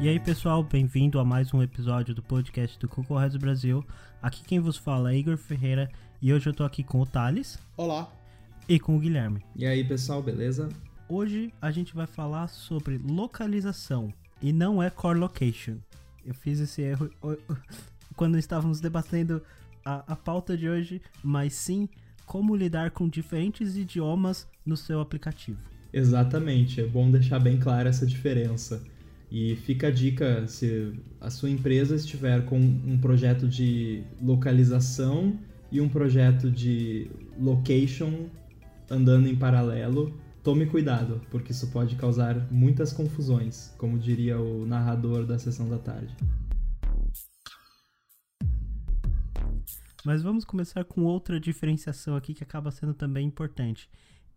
E aí, pessoal, bem-vindo a mais um episódio do podcast do Concorrência Brasil. Aqui quem vos fala é Igor Ferreira e hoje eu tô aqui com o Thales. Olá. E com o Guilherme. E aí, pessoal, beleza? Hoje a gente vai falar sobre localização e não é core location. Eu fiz esse erro quando estávamos debatendo a, a pauta de hoje, mas sim como lidar com diferentes idiomas no seu aplicativo. Exatamente, é bom deixar bem clara essa diferença. E fica a dica se a sua empresa estiver com um projeto de localização e um projeto de location andando em paralelo, tome cuidado, porque isso pode causar muitas confusões, como diria o narrador da sessão da tarde. Mas vamos começar com outra diferenciação aqui que acaba sendo também importante: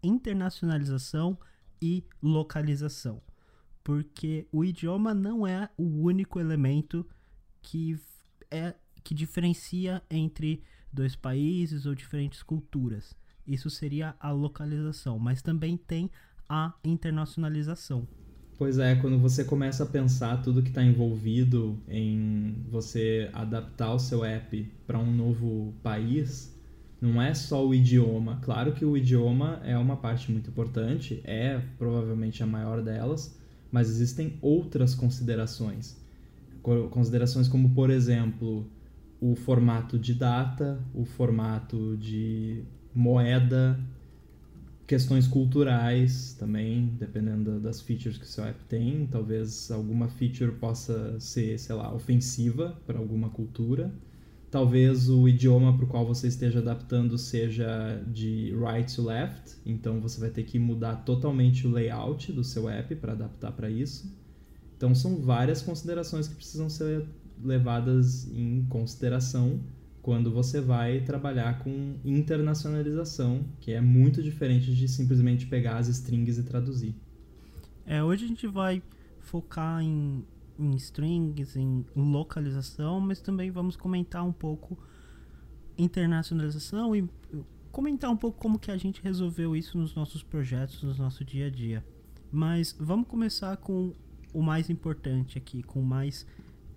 internacionalização e localização. Porque o idioma não é o único elemento que é que diferencia entre dois países ou diferentes culturas. Isso seria a localização, mas também tem a internacionalização. Pois é, quando você começa a pensar tudo que está envolvido em você adaptar o seu app para um novo país, não é só o idioma. Claro que o idioma é uma parte muito importante, é provavelmente a maior delas, mas existem outras considerações. Considerações como, por exemplo, o formato de data, o formato de moeda, questões culturais também, dependendo das features que o seu app tem. Talvez alguma feature possa ser, sei lá, ofensiva para alguma cultura. Talvez o idioma para o qual você esteja adaptando seja de right to left, então você vai ter que mudar totalmente o layout do seu app para adaptar para isso. Então são várias considerações que precisam ser levadas em consideração quando você vai trabalhar com internacionalização, que é muito diferente de simplesmente pegar as strings e traduzir. É, hoje a gente vai focar em, em strings, em, localização, mas também vamos comentar um pouco internacionalização e comentar um pouco como que a gente resolveu isso nos nossos projetos, no nosso dia a dia. Mas vamos começar com o mais importante aqui, com o mais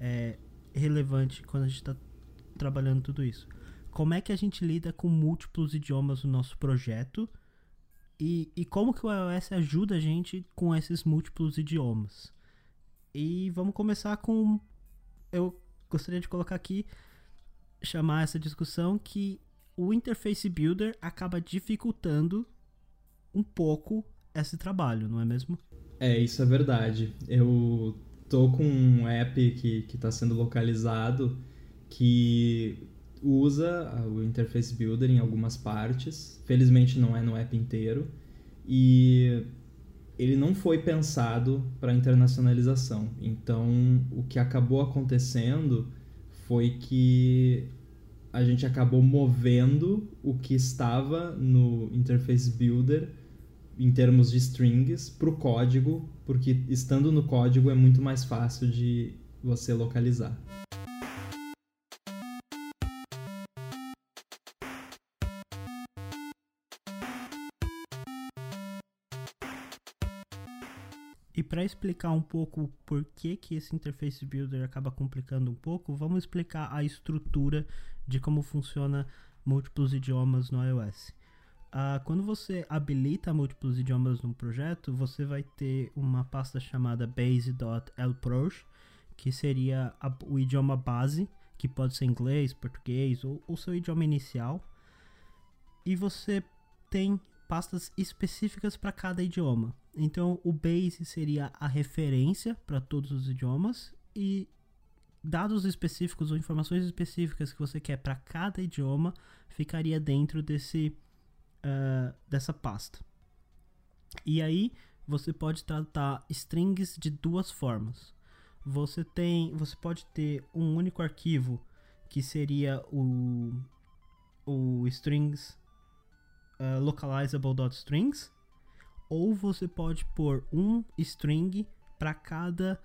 é, relevante quando a gente está trabalhando tudo isso. Como é que a gente lida com múltiplos idiomas no nosso projeto e, e como que o iOS ajuda a gente com esses múltiplos idiomas. E vamos começar com. Eu gostaria de colocar aqui, chamar essa discussão que o Interface Builder acaba dificultando um pouco esse trabalho, não é mesmo? É, isso é verdade. Eu tô com um app que está sendo localizado que usa o Interface Builder em algumas partes. Felizmente não é no app inteiro. E ele não foi pensado para internacionalização. Então, o que acabou acontecendo foi que a gente acabou movendo o que estava no Interface Builder em termos de strings para o código, porque estando no código é muito mais fácil de você localizar. Para explicar um pouco por que, que esse Interface Builder acaba complicando um pouco, vamos explicar a estrutura de como funciona múltiplos idiomas no iOS. Uh, quando você habilita múltiplos idiomas num projeto, você vai ter uma pasta chamada base.lproch, que seria a, o idioma base, que pode ser inglês, português ou o seu idioma inicial. E você tem pastas específicas para cada idioma. Então, o base seria a referência para todos os idiomas e dados específicos ou informações específicas que você quer para cada idioma ficaria dentro desse uh, dessa pasta. E aí você pode tratar strings de duas formas. Você tem, você pode ter um único arquivo que seria o o strings uh, localizable.strings ou você pode pôr um string para cada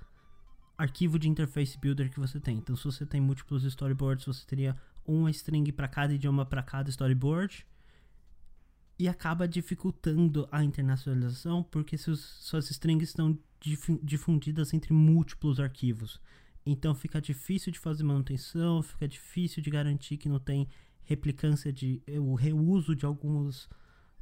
arquivo de interface builder que você tem. Então, se você tem múltiplos storyboards, você teria uma string para cada idioma, para cada storyboard. E acaba dificultando a internacionalização, porque seus, suas strings estão difundidas entre múltiplos arquivos. Então fica difícil de fazer manutenção, fica difícil de garantir que não tem replicância de o reuso de algumas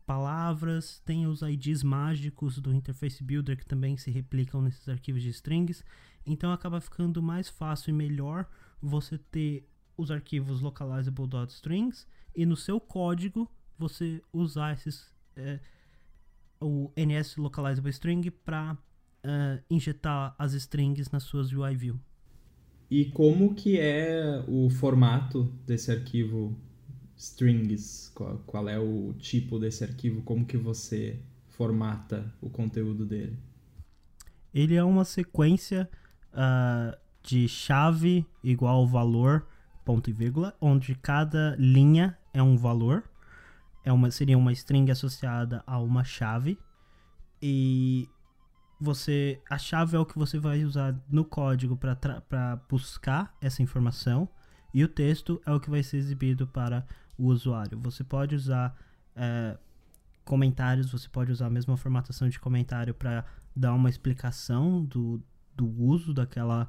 palavras, tem os IDs mágicos do Interface Builder que também se replicam nesses arquivos de strings. Então acaba ficando mais fácil e melhor você ter os arquivos localizable.strings e no seu código você usar esses é, o NS localizable string para uh, é, injetar as strings nas suas UI view. E como que é o formato desse arquivo strings? Qual, qual é o tipo desse arquivo? Como que você formata o conteúdo dele? Ele é uma sequência uh, de chave igual valor, ponto e vírgula, onde cada linha é um valor. É uma, seria uma string associada a uma chave. E você a chave é o que você vai usar no código para buscar essa informação e o texto é o que vai ser exibido para o usuário. Você pode usar é, comentários, você pode usar a mesma formatação de comentário para dar uma explicação do, do uso daquela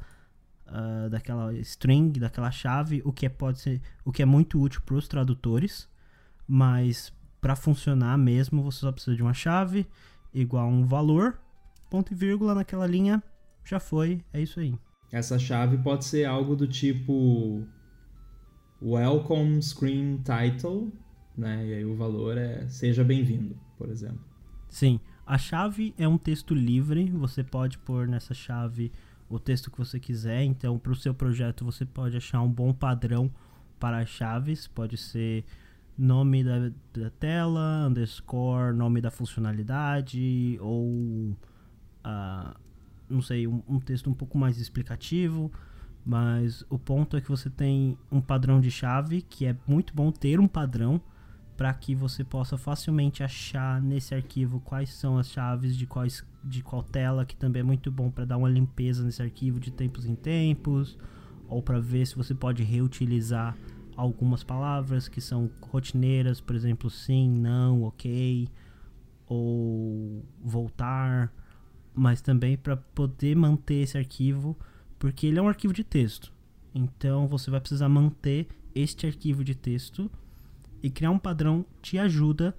uh, daquela string, daquela chave, o que é, pode ser, o que é muito útil para os tradutores, mas para funcionar mesmo você só precisa de uma chave igual a um valor ponto e vírgula naquela linha, já foi, é isso aí. Essa chave pode ser algo do tipo Welcome Screen Title, né? E aí o valor é Seja Bem-vindo, por exemplo. Sim, a chave é um texto livre, você pode pôr nessa chave o texto que você quiser, então para o seu projeto você pode achar um bom padrão para as chaves, pode ser nome da, da tela, underscore, nome da funcionalidade ou uh, não sei, um, um, texto um pouco mais explicativo, mas o ponto é que você tem um padrão de chave, que é muito bom ter um padrão para que você possa facilmente achar nesse arquivo quais são as chaves de, quais, de qual tela, que também é muito bom para dar uma limpeza nesse arquivo de tempos em tempos, ou para ver se você pode reutilizar algumas palavras que são rotineiras, por exemplo, sim, não, ok, ou voltar. Mas também para poder manter esse arquivo, porque ele é um arquivo de texto. Então você vai precisar manter este arquivo de texto e criar um padrão te ajuda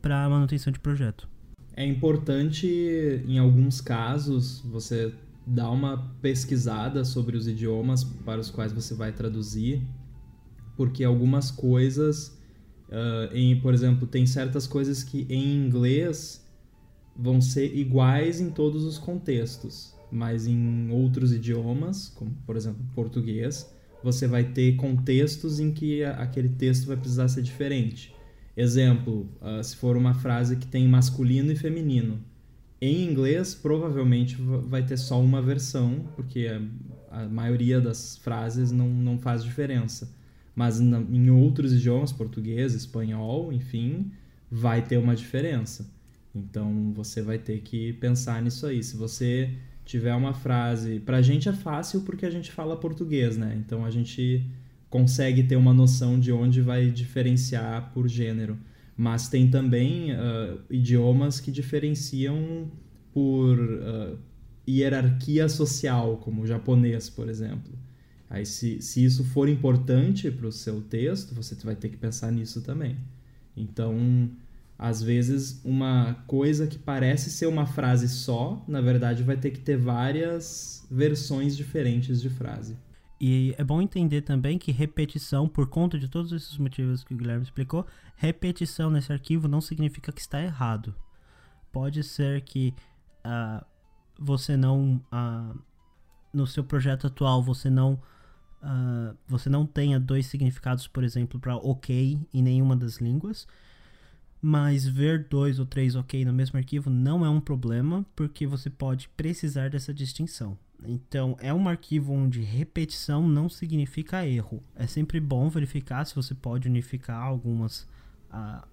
para a manutenção de projeto. É importante, em alguns casos, você dar uma pesquisada sobre os idiomas para os quais você vai traduzir, porque algumas coisas, uh, em, por exemplo, tem certas coisas que em inglês vão ser iguais em todos os contextos, mas em outros idiomas, como por exemplo português, você vai ter contextos em que aquele texto vai precisar ser diferente. Exemplo, uh, se for uma frase que tem masculino e feminino. Em inglês, provavelmente vai ter só uma versão, porque a, a maioria das frases não, não faz diferença. Mas na, em outros idiomas, português, espanhol, enfim, vai ter uma diferença. Então você vai ter que pensar nisso aí. Se você tiver uma frase, pra gente é fácil porque a gente fala português, né? Então a gente consegue ter uma noção de onde vai diferenciar por gênero. Mas tem também uh, idiomas que diferenciam por uh, hierarquia social, como o japonês, por exemplo. Aí, se, se isso for importante para o seu texto, você vai ter que pensar nisso também. Então, às vezes, uma coisa que parece ser uma frase só, na verdade, vai ter que ter várias versões diferentes de frase. E é bom entender também que repetição, por conta de todos esses motivos que o Guilherme explicou, repetição nesse arquivo não significa que está errado. Pode ser que uh, você não. Uh, no seu projeto atual, você não. Uh, você não tenha dois significados, por exemplo, para ok em nenhuma das línguas mas ver dois ou três ok no mesmo arquivo não é um problema, porque você pode precisar dessa distinção. Então, é um arquivo onde repetição não significa erro. É sempre bom verificar se você pode unificar algumas, uh,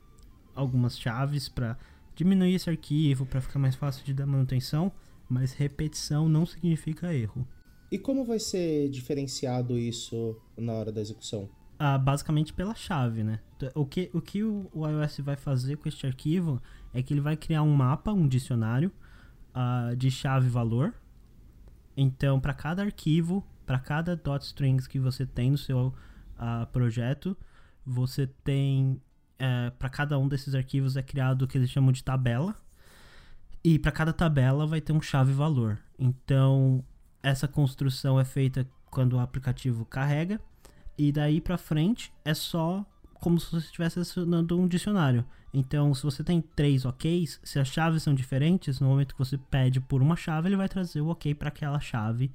algumas chaves para diminuir esse arquivo, para ficar mais fácil de dar manutenção, mas repetição não significa erro. E como vai ser diferenciado isso na hora da execução? Ah, basicamente pela chave, né? O que, o que o, iOS vai fazer com este arquivo é que ele vai criar um mapa, um dicionário, uh, de chave valor. Então, para cada arquivo, para cada strings que você tem no seu uh, projeto, você tem é, para cada um desses arquivos é criado o que eles chamam de tabela. E para cada tabela vai ter um chave valor. Então, essa construção é feita quando o aplicativo carrega e daí para frente é só como se você estivesse acionando um dicionário. Então, se você tem três OKs, se as chaves são diferentes, no momento que você pede por uma chave, ele vai trazer o OK para aquela chave.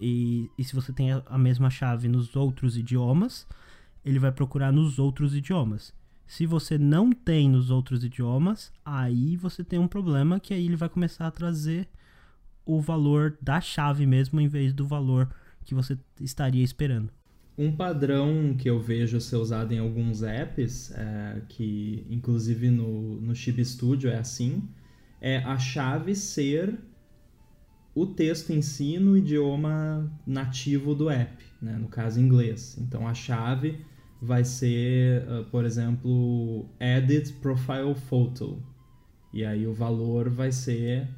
E, e se você tem a mesma chave nos outros idiomas, ele vai procurar nos outros idiomas. Se você não tem nos outros idiomas, aí você tem um problema que aí ele vai começar a trazer o valor da chave mesmo em vez do valor que você estaria esperando. Um padrão que eu vejo ser usado em alguns apps, é, que inclusive no, no Chib Studio é assim, é a chave ser o texto em si no idioma nativo do app, né? no caso inglês. Então a chave vai ser, uh, por exemplo, Edit Profile Photo. E aí o valor vai ser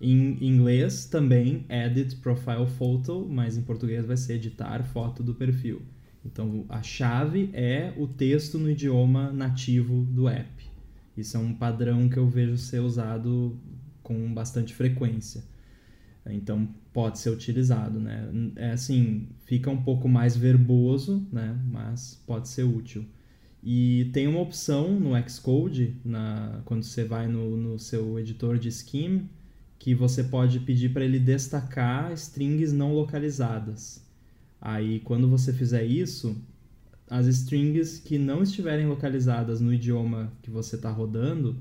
em inglês também Edit Profile Photo, mas em português vai ser editar foto do perfil. Então a chave é o texto no idioma nativo do app. Isso é um padrão que eu vejo ser usado com bastante frequência. Então pode ser utilizado, né? É assim, fica um pouco mais verboso, né? Mas pode ser útil. E tem uma opção no Xcode, na, quando você vai no, no seu editor de scheme, que você pode pedir para ele destacar strings não localizadas. Aí, quando você fizer isso, as strings que não estiverem localizadas no idioma que você está rodando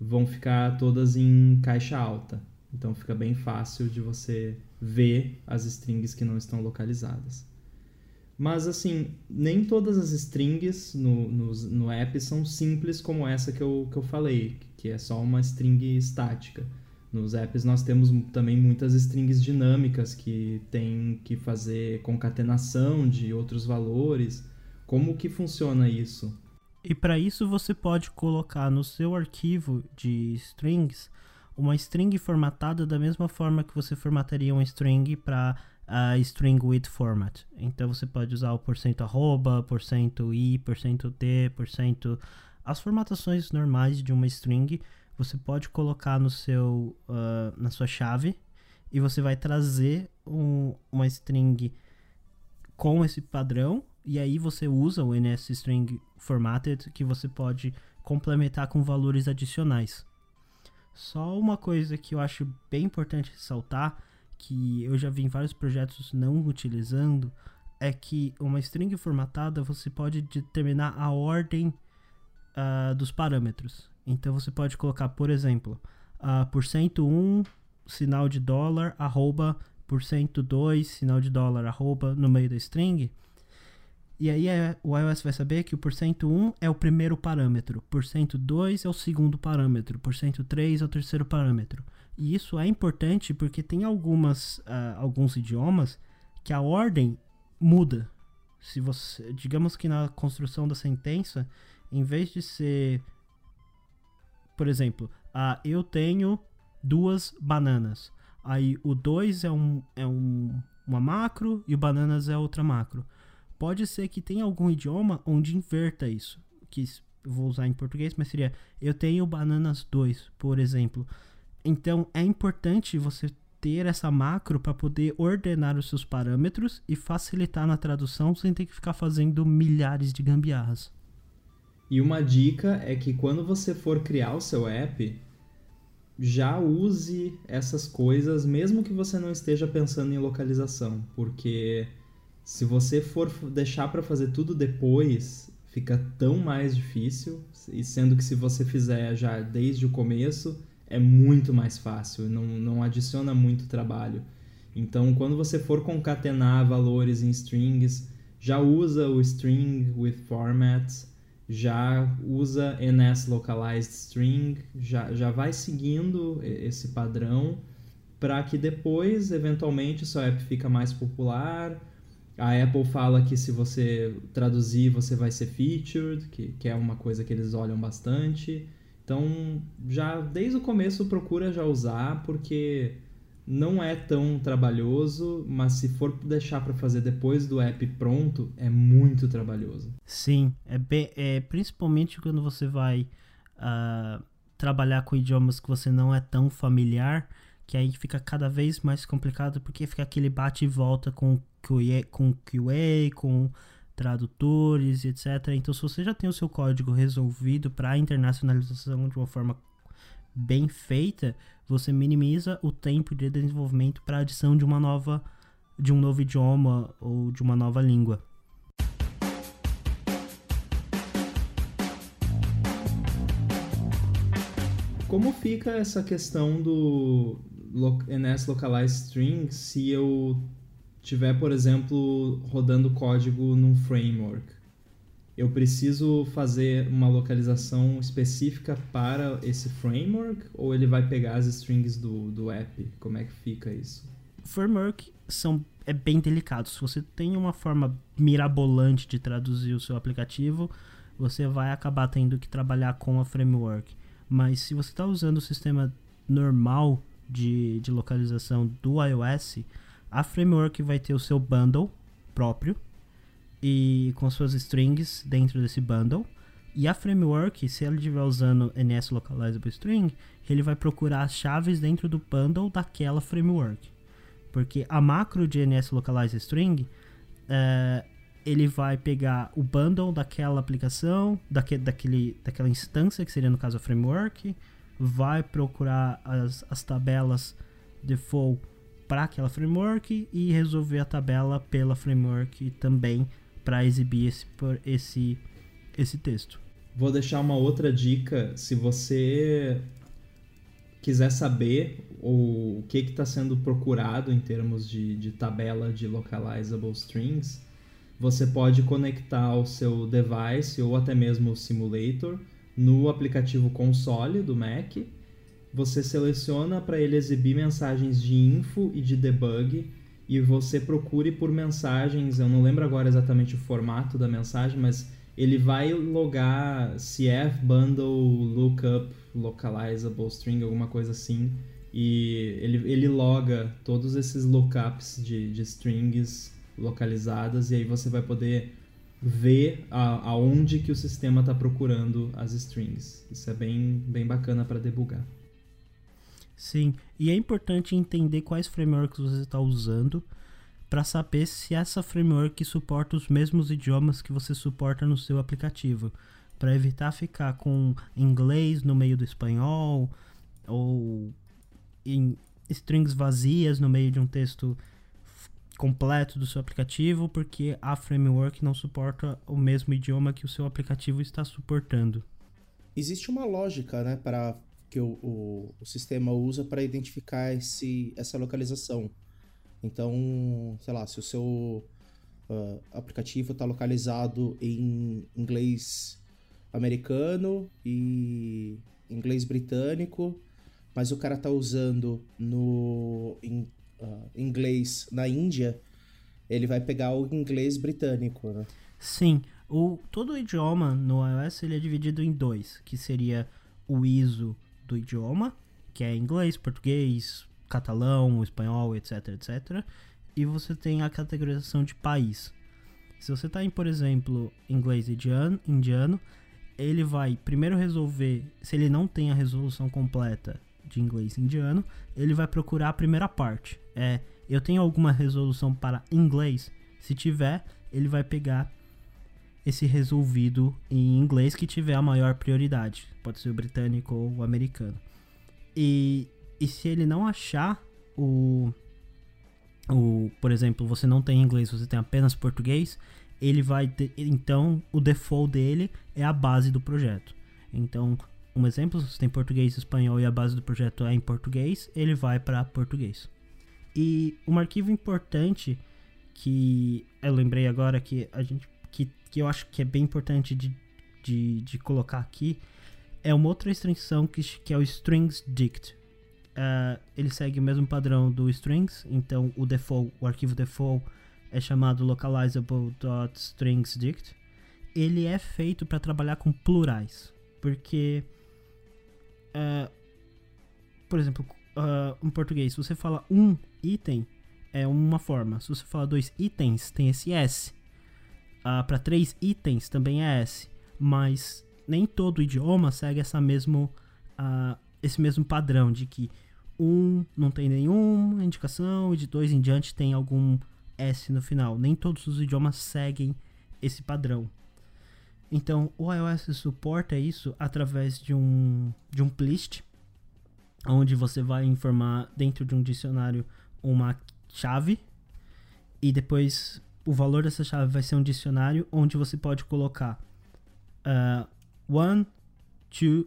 vão ficar todas em caixa alta. Então, fica bem fácil de você ver as strings que não estão localizadas. Mas, assim, nem todas as strings no, no, no app são simples como essa que eu, que eu falei, que é só uma string estática nos apps nós temos também muitas strings dinâmicas que tem que fazer concatenação de outros valores. Como que funciona isso? E para isso você pode colocar no seu arquivo de strings uma string formatada da mesma forma que você formataria uma string para a string with format. Então você pode usar o porcento arroba, porcento i, porcento t, porcento as formatações normais de uma string você pode colocar no seu, uh, na sua chave e você vai trazer um, uma string com esse padrão e aí você usa o NSString formatted que você pode complementar com valores adicionais. Só uma coisa que eu acho bem importante ressaltar, que eu já vi em vários projetos não utilizando, é que uma string formatada você pode determinar a ordem uh, dos parâmetros. Então você pode colocar, por exemplo, uh, por cento 1, sinal de dólar, arroba, por cento 2, sinal de dólar, arroba, no meio da string. E aí é, o iOS vai saber que o porcento 1 é o primeiro parâmetro, porcento 2 é o segundo parâmetro, porcento 3 é o terceiro parâmetro. E isso é importante porque tem algumas, uh, alguns idiomas que a ordem muda. Se você, digamos que na construção da sentença, em vez de ser por exemplo, uh, eu tenho duas bananas. Aí o 2 é, um, é um, uma macro e o bananas é outra macro. Pode ser que tenha algum idioma onde inverta isso. Que vou usar em português, mas seria eu tenho bananas 2, por exemplo. Então é importante você ter essa macro para poder ordenar os seus parâmetros e facilitar na tradução sem ter que ficar fazendo milhares de gambiarras. E uma dica é que quando você for criar o seu app, já use essas coisas, mesmo que você não esteja pensando em localização, porque se você for deixar para fazer tudo depois, fica tão mais difícil, e sendo que se você fizer já desde o começo, é muito mais fácil, não, não adiciona muito trabalho. Então, quando você for concatenar valores em strings, já usa o string with formats já usa NS Localized String, já, já vai seguindo esse padrão para que depois, eventualmente, seu app fica mais popular. A Apple fala que se você traduzir, você vai ser featured, que, que é uma coisa que eles olham bastante. Então, já desde o começo procura já usar, porque não é tão trabalhoso, mas se for deixar para fazer depois do app pronto, é muito trabalhoso. Sim, é, bem, é principalmente quando você vai uh, trabalhar com idiomas que você não é tão familiar, que aí fica cada vez mais complicado porque fica aquele bate e volta com QA, com QA, com tradutores, etc. Então, se você já tem o seu código resolvido para internacionalização de uma forma bem feita, você minimiza o tempo de desenvolvimento para adição de uma nova de um novo idioma ou de uma nova língua. Como fica essa questão do NS Localized String se eu tiver, por exemplo, rodando código num framework? Eu preciso fazer uma localização específica para esse framework ou ele vai pegar as strings do, do app? Como é que fica isso? Framework são, é bem delicado. Se você tem uma forma mirabolante de traduzir o seu aplicativo, você vai acabar tendo que trabalhar com a framework. Mas se você está usando o sistema normal de, de localização do iOS, a framework vai ter o seu bundle próprio e com suas strings dentro desse bundle. E a framework, se ele estiver usando NS Localizable String, ele vai procurar as chaves dentro do bundle daquela framework. Porque a macro de NS Localizable String, é, ele vai pegar o bundle daquela aplicação, daque, daquele, daquela instância, que seria no caso a framework, vai procurar as, as tabelas default para aquela framework e resolver a tabela pela framework também para exibir esse, esse, esse texto. Vou deixar uma outra dica. Se você quiser saber o que está sendo procurado em termos de, de tabela de localizable strings, você pode conectar o seu device ou até mesmo o simulator no aplicativo console do Mac. Você seleciona para ele exibir mensagens de info e de debug e você procure por mensagens, eu não lembro agora exatamente o formato da mensagem, mas ele vai logar CF bundle lookup localizable string, alguma coisa assim, e ele, ele loga todos esses lookups de, de strings localizadas e aí você vai poder ver a, aonde que o sistema está procurando as strings. Isso é bem, bem bacana para debugar. Sim, e é importante entender quais frameworks você está usando para saber se essa framework suporta os mesmos idiomas que você suporta no seu aplicativo, para evitar ficar com inglês no meio do espanhol ou em strings vazias no meio de um texto completo do seu aplicativo, porque a framework não suporta o mesmo idioma que o seu aplicativo está suportando. Existe uma lógica, né, para que o, o, o sistema usa para identificar esse, essa localização. Então, sei lá, se o seu uh, aplicativo está localizado em inglês americano e inglês britânico, mas o cara está usando no in, uh, inglês na Índia, ele vai pegar o inglês britânico, né? Sim, o, todo o idioma no iOS ele é dividido em dois, que seria o ISO do idioma, que é inglês, português, catalão, espanhol, etc, etc. E você tem a categorização de país. Se você está em, por exemplo, inglês indiano, indiano, ele vai primeiro resolver, se ele não tem a resolução completa de inglês indiano, ele vai procurar a primeira parte. É, eu tenho alguma resolução para inglês? Se tiver, ele vai pegar esse resolvido em inglês que tiver a maior prioridade. Pode ser o britânico ou o americano. E, e se ele não achar o, o. Por exemplo, você não tem inglês, você tem apenas português, ele vai. Ter, então, o default dele é a base do projeto. Então, um exemplo, se tem português, espanhol e a base do projeto é em português, ele vai para português. E um arquivo importante que eu lembrei agora que a gente que, que eu acho que é bem importante de, de, de colocar aqui é uma outra extensão que, que é o strings dict. Uh, ele segue o mesmo padrão do strings, então o default, o arquivo default é chamado localizable.stringsdict. Ele é feito para trabalhar com plurais, porque uh, por exemplo, uh, em português, se você fala um item, é uma forma. Se você fala dois itens, tem esse S. Uh, para três itens também é S. Mas nem todo idioma segue essa mesmo, uh, esse mesmo padrão de que um não tem nenhuma indicação e de dois em diante tem algum S no final. Nem todos os idiomas seguem esse padrão. Então, o iOS suporta isso através de um, de um plist, onde você vai informar dentro de um dicionário uma chave e depois o valor dessa chave vai ser um dicionário onde você pode colocar uh, one, two,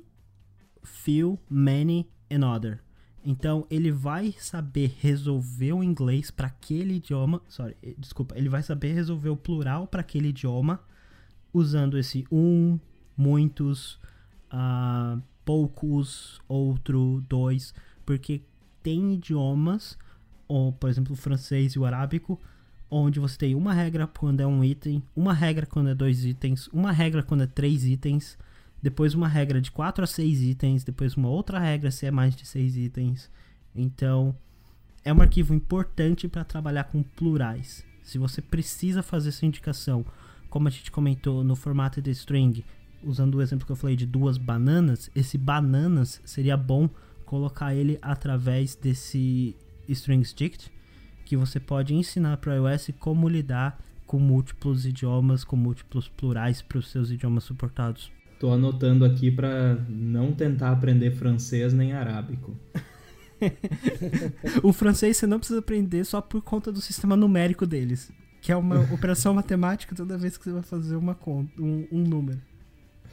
few, many and other. Então ele vai saber resolver o inglês para aquele idioma, sorry, eh, desculpa, ele vai saber resolver o plural para aquele idioma usando esse um, muitos, uh, poucos, outro, dois, porque tem idiomas, ou por exemplo o francês e o arábico, onde você tem uma regra quando é um item, uma regra quando é dois itens, uma regra quando é três itens, depois uma regra de quatro a seis itens, depois uma outra regra se é mais de seis itens. Então, é um arquivo importante para trabalhar com plurais. Se você precisa fazer essa indicação como a gente comentou no formato de string, usando o exemplo que eu falei de duas bananas, esse bananas seria bom colocar ele através desse string strict, que você pode ensinar para o iOS como lidar com múltiplos idiomas, com múltiplos plurais para os seus idiomas suportados. Tô anotando aqui para não tentar aprender francês nem arábico. o francês você não precisa aprender só por conta do sistema numérico deles que é uma operação matemática toda vez que você vai fazer uma conta, um, um número.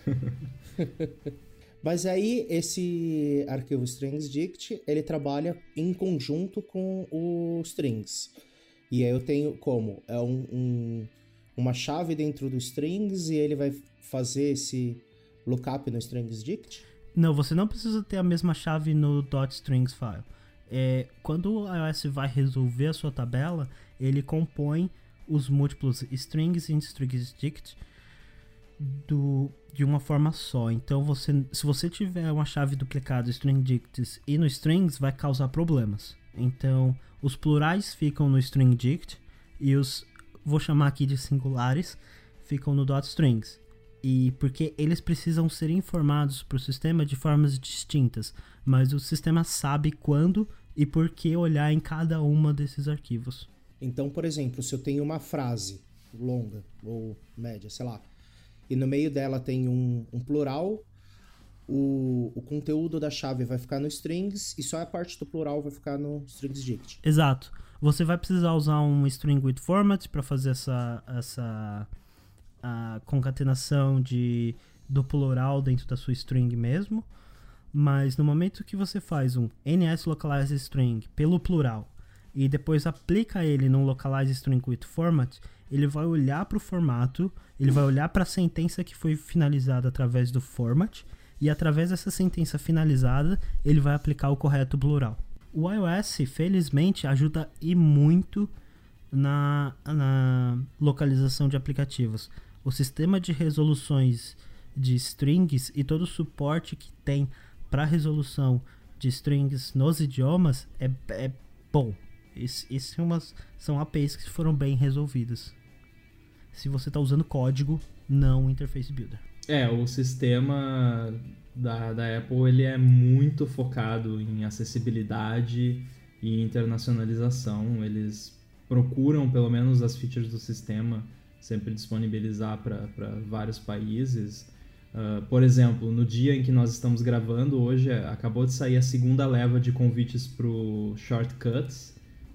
Mas aí esse arquivo stringsdict, ele trabalha em conjunto com o strings. E aí eu tenho como? É um, um, uma chave dentro do strings e ele vai fazer esse lookup no stringsdict? Não, você não precisa ter a mesma chave no .strings file. É, quando o iOS vai resolver a sua tabela, ele compõe os múltiplos strings e strings dict do, de uma forma só. Então, você, se você tiver uma chave duplicada string dicts e no strings, vai causar problemas. Então, os plurais ficam no string dict e os, vou chamar aqui de singulares, ficam no dot strings. E porque eles precisam ser informados para o sistema de formas distintas, mas o sistema sabe quando e por que olhar em cada uma desses arquivos. Então, por exemplo, se eu tenho uma frase longa ou média, sei lá, e no meio dela tem um, um plural, o, o, conteúdo da chave vai ficar no strings e só a parte do plural vai ficar no strings dict. Exato. Você vai precisar usar um string with format para fazer essa, essa a concatenação de, do plural dentro da sua string mesmo. Mas no momento que você faz um ns localize string pelo plural e depois aplica ele num localize string with format, ele vai olhar para o formato, ele vai olhar para a sentença que foi finalizada através do format e através dessa sentença finalizada, ele vai aplicar o correto plural. O iOS, felizmente, ajuda e muito na, na localização de aplicativos. O sistema de resoluções de strings e todo o suporte que tem para resolução de strings nos idiomas é, é bom. Essas são, umas, são APIs que foram bem resolvidas. Se você está usando código, não Interface Builder. É, o sistema da, da Apple ele é muito focado em acessibilidade e internacionalização. Eles procuram, pelo menos, as features do sistema sempre disponibilizar para vários países. Uh, por exemplo, no dia em que nós estamos gravando, hoje acabou de sair a segunda leva de convites para o Shortcuts,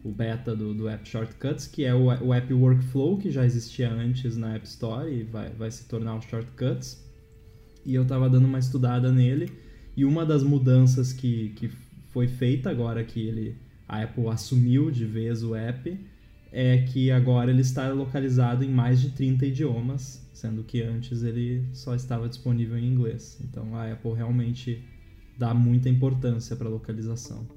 o beta do, do App Shortcuts, que é o, o App Workflow, que já existia antes na App Store e vai, vai se tornar o Shortcuts. E eu estava dando uma estudada nele, e uma das mudanças que, que foi feita agora que ele, a Apple assumiu de vez o app, é que agora ele está localizado em mais de 30 idiomas, sendo que antes ele só estava disponível em inglês. Então a Apple realmente dá muita importância para a localização.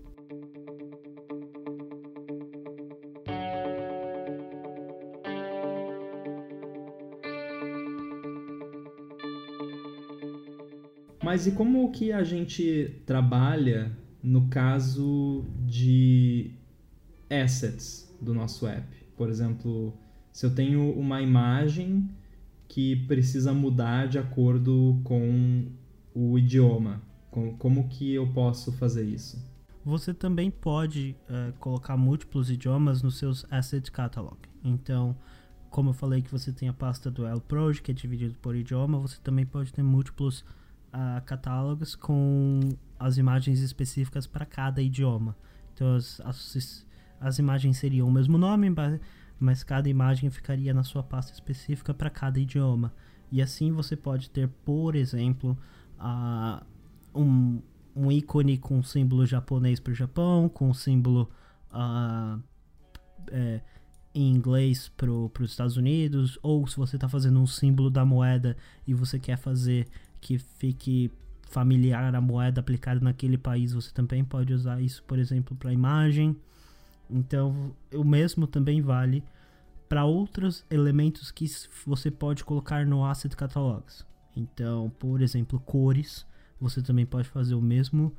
Mas e como que a gente trabalha no caso de assets do nosso app? Por exemplo, se eu tenho uma imagem que precisa mudar de acordo com o idioma, como que eu posso fazer isso? Você também pode uh, colocar múltiplos idiomas nos seus Asset Catalog. Então, como eu falei que você tem a pasta do LProj, que é dividido por idioma, você também pode ter múltiplos uh, catálogos com as imagens específicas para cada idioma. Então, as, as, as, imagens seriam o mesmo nome, mas cada imagem ficaria na sua pasta específica para cada idioma. E assim você pode ter, por exemplo, uh, um, um ícone com símbolo japonês para o Japão, com símbolo uh, é, em inglês para os Estados Unidos, ou se você está fazendo um símbolo da moeda e você quer fazer que fique familiar a moeda aplicada naquele país, você também pode usar isso, por exemplo, para imagem. Então, o mesmo também vale para outros elementos que você pode colocar no Asset Catalogs. Então, por exemplo, cores você também pode fazer o mesmo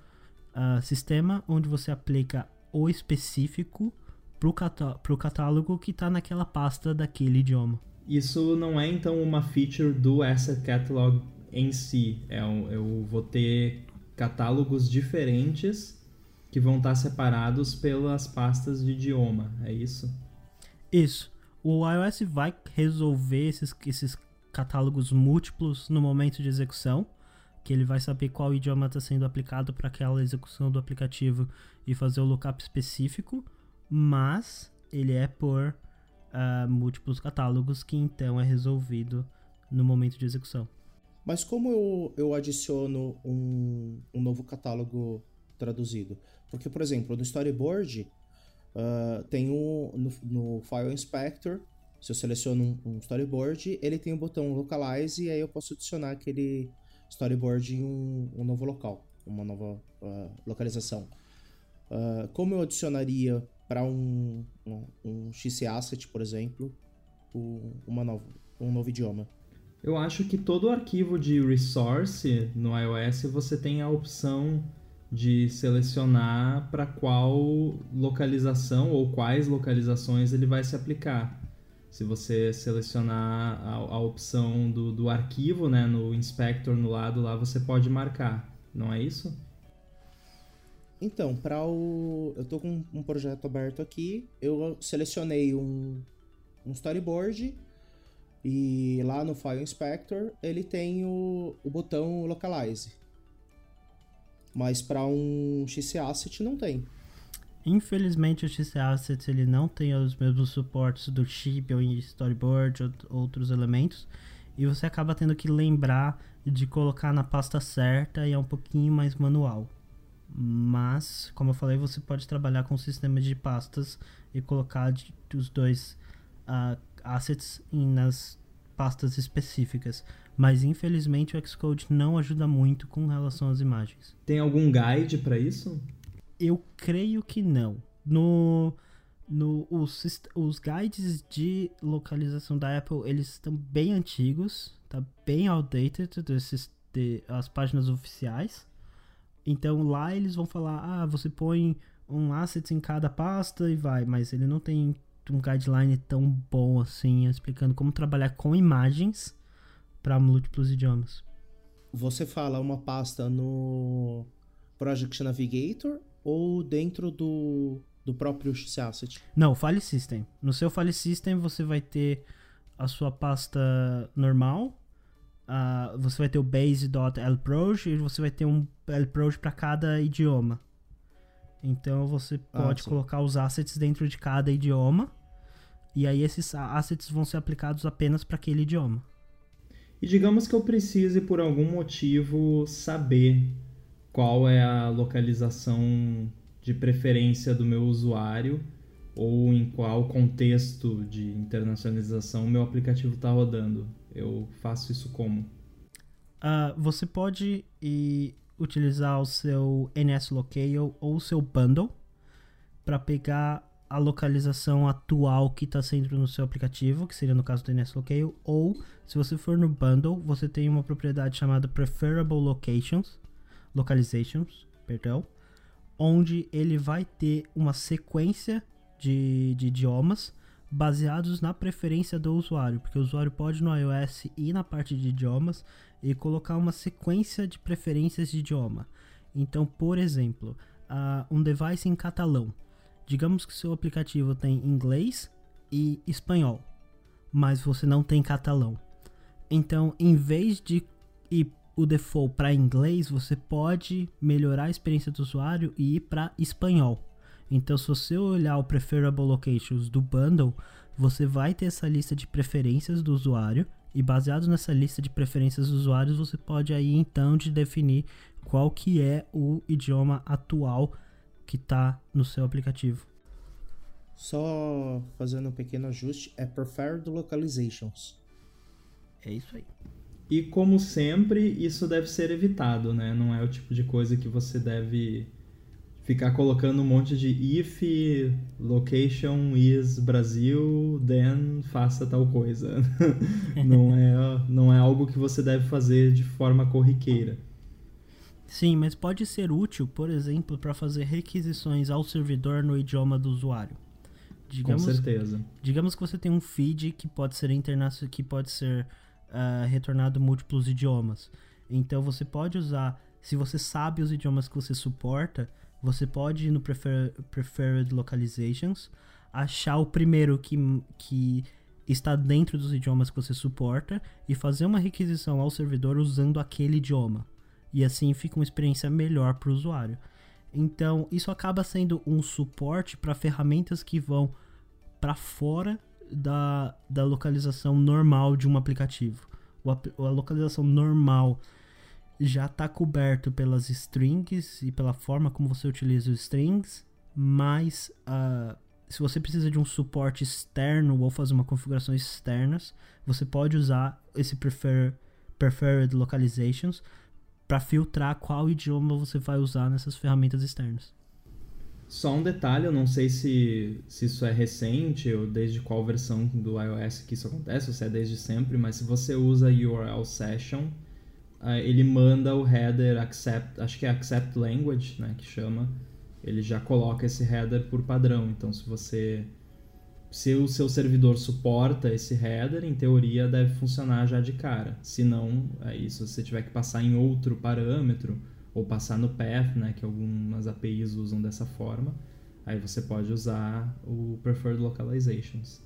uh, sistema onde você aplica o específico para o catálogo que está naquela pasta daquele idioma. Isso não é então uma feature do Asset Catalog em si. É um, eu vou ter catálogos diferentes que vão estar separados pelas pastas de idioma, é isso? Isso. O iOS vai resolver esses, esses catálogos múltiplos no momento de execução que ele vai saber qual idioma está sendo aplicado para aquela execução do aplicativo e fazer o lookup específico, mas ele é por uh, múltiplos catálogos que então é resolvido no momento de execução. Mas como eu, eu adiciono um, um novo catálogo traduzido? Porque, por exemplo, no Storyboard uh, tem um, no, no File Inspector, se eu seleciono um, um storyboard, ele tem o botão Localize e aí eu posso adicionar aquele storyboard em um, um novo local, uma nova uh, localização. Uh, como eu adicionaria para um, um, um XCasset, por exemplo, uma nova, um novo idioma? Eu acho que todo arquivo de resource no iOS você tem a opção de selecionar para qual localização ou quais localizações ele vai se aplicar. Se você selecionar a, a opção do, do arquivo, né, no inspector no lado lá, você pode marcar, não é isso? Então, para o. Eu tô com um projeto aberto aqui. Eu selecionei um, um storyboard. E lá no File Inspector ele tem o, o botão Localize. Mas para um XAsset não tem. Infelizmente o XC Assets ele não tem os mesmos suportes do chip ou storyboard ou outros elementos e você acaba tendo que lembrar de colocar na pasta certa e é um pouquinho mais manual. Mas, como eu falei, você pode trabalhar com o sistema de pastas e colocar os dois uh, assets nas pastas específicas. Mas infelizmente o Xcode não ajuda muito com relação às imagens. Tem algum guide para isso? Eu creio que não. No, no os, os guides de localização da Apple, eles estão bem antigos, tá bem outdated desses, de, as páginas oficiais. Então lá eles vão falar, ah, você põe um asset em cada pasta e vai, mas ele não tem um guideline tão bom assim, explicando como trabalhar com imagens para múltiplos idiomas. Você fala uma pasta no Project Navigator ou dentro do, do próprio XAsset? Não, File System. No seu File System você vai ter a sua pasta normal, uh, você vai ter o base.lproj e você vai ter um lproj para cada idioma. Então você ah, pode ah, colocar os assets dentro de cada idioma e aí esses assets vão ser aplicados apenas para aquele idioma. E digamos que eu precise por algum motivo saber qual é a localização de preferência do meu usuário ou em qual contexto de internacionalização o meu aplicativo está rodando. Eu faço isso como? Uh, você pode ir utilizar o seu NS Locale ou o seu bundle para pegar a localização atual que está sendo no seu aplicativo, que seria no caso do NS Locale, ou se você for no bundle, você tem uma propriedade chamada Preferable Locations, Localizations, perdão, onde ele vai ter uma sequência de, de idiomas baseados na preferência do usuário, porque o usuário pode no iOS ir na parte de idiomas e colocar uma sequência de preferências de idioma. Então, por exemplo, uh, um device em catalão. Digamos que seu aplicativo tem inglês e espanhol, mas você não tem catalão. Então, em vez de ir o default para inglês, você pode melhorar a experiência do usuário e ir para espanhol. Então, se você olhar o Preferable Locations do bundle, você vai ter essa lista de preferências do usuário e baseado nessa lista de preferências dos usuários, você pode aí então de definir qual que é o idioma atual que está no seu aplicativo. Só fazendo um pequeno ajuste, é Preferred Localizations. É isso aí. E como sempre, isso deve ser evitado, né? Não é o tipo de coisa que você deve ficar colocando um monte de if location is Brasil, then faça tal coisa. não, é, não é algo que você deve fazer de forma corriqueira. Sim, mas pode ser útil, por exemplo, para fazer requisições ao servidor no idioma do usuário. Digamos, Com certeza. Digamos que você tem um feed que pode ser internacional, que pode ser uh, retornado múltiplos idiomas. Então você pode usar, se você sabe os idiomas que você suporta, você pode ir no prefer, Preferred Localizations, achar o primeiro que, que está dentro dos idiomas que você suporta e fazer uma requisição ao servidor usando aquele idioma. E assim fica uma experiência melhor para o usuário. Então, isso acaba sendo um suporte para ferramentas que vão para fora da, da localização normal de um aplicativo. O, a localização normal já está coberto pelas strings e pela forma como você utiliza os strings, mas uh, se você precisa de um suporte externo ou fazer uma configuração externas, você pode usar esse prefer, preferred localizations para filtrar qual idioma você vai usar nessas ferramentas externas. Só um detalhe, eu não sei se, se isso é recente ou desde qual versão do iOS que isso acontece, ou se é desde sempre, mas se você usa URL Session, ele manda o header accept, acho que é accept language, né, que chama, ele já coloca esse header por padrão. Então, se você se o seu servidor suporta esse header, em teoria deve funcionar já de cara. Se não, aí se você tiver que passar em outro parâmetro ou passar no path, né, que algumas APIs usam dessa forma, aí você pode usar o preferred localizations.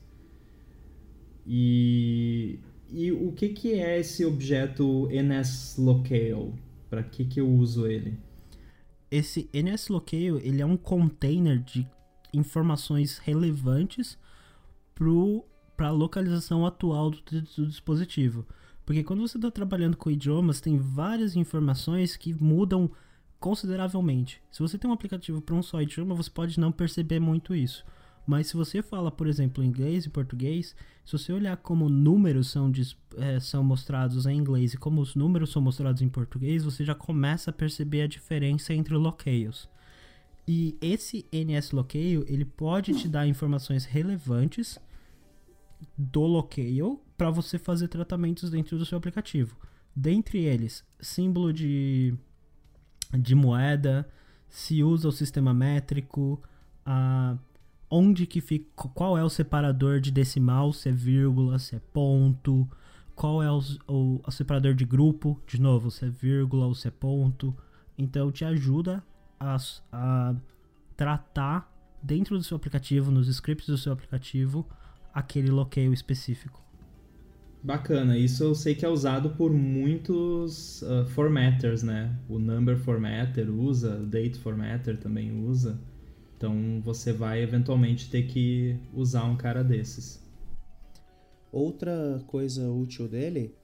E, e o que, que é esse objeto nslocale? Para que, que eu uso ele? Esse nslocale ele é um container de informações relevantes para a localização atual do, do, dispositivo. Porque quando você está trabalhando com idiomas, tem várias informações que mudam consideravelmente. Se você tem um aplicativo para um só idioma, você pode não perceber muito isso. Mas se você fala, por exemplo, inglês e português, se você olhar como números são, é, são mostrados em inglês e como os números são mostrados em português, você já começa a perceber a diferença entre locales. E esse NS Locale, ele pode te dar informações relevantes do locale para você fazer tratamentos dentro do seu aplicativo. Dentre eles, símbolo de, de moeda, se usa o sistema métrico, a, onde que fica, qual é o separador de decimal, se é vírgula, se é ponto, qual é o, o, o separador de grupo, de novo, se é vírgula ou se é ponto. Então te ajuda a, a tratar dentro do seu aplicativo, nos scripts do seu aplicativo, aquele locale específico. Bacana, isso eu sei que é usado por muitos uh, formatters, né? O number formatter usa, o date formatter também usa. Então você vai eventualmente ter que usar um cara desses. Outra coisa útil dele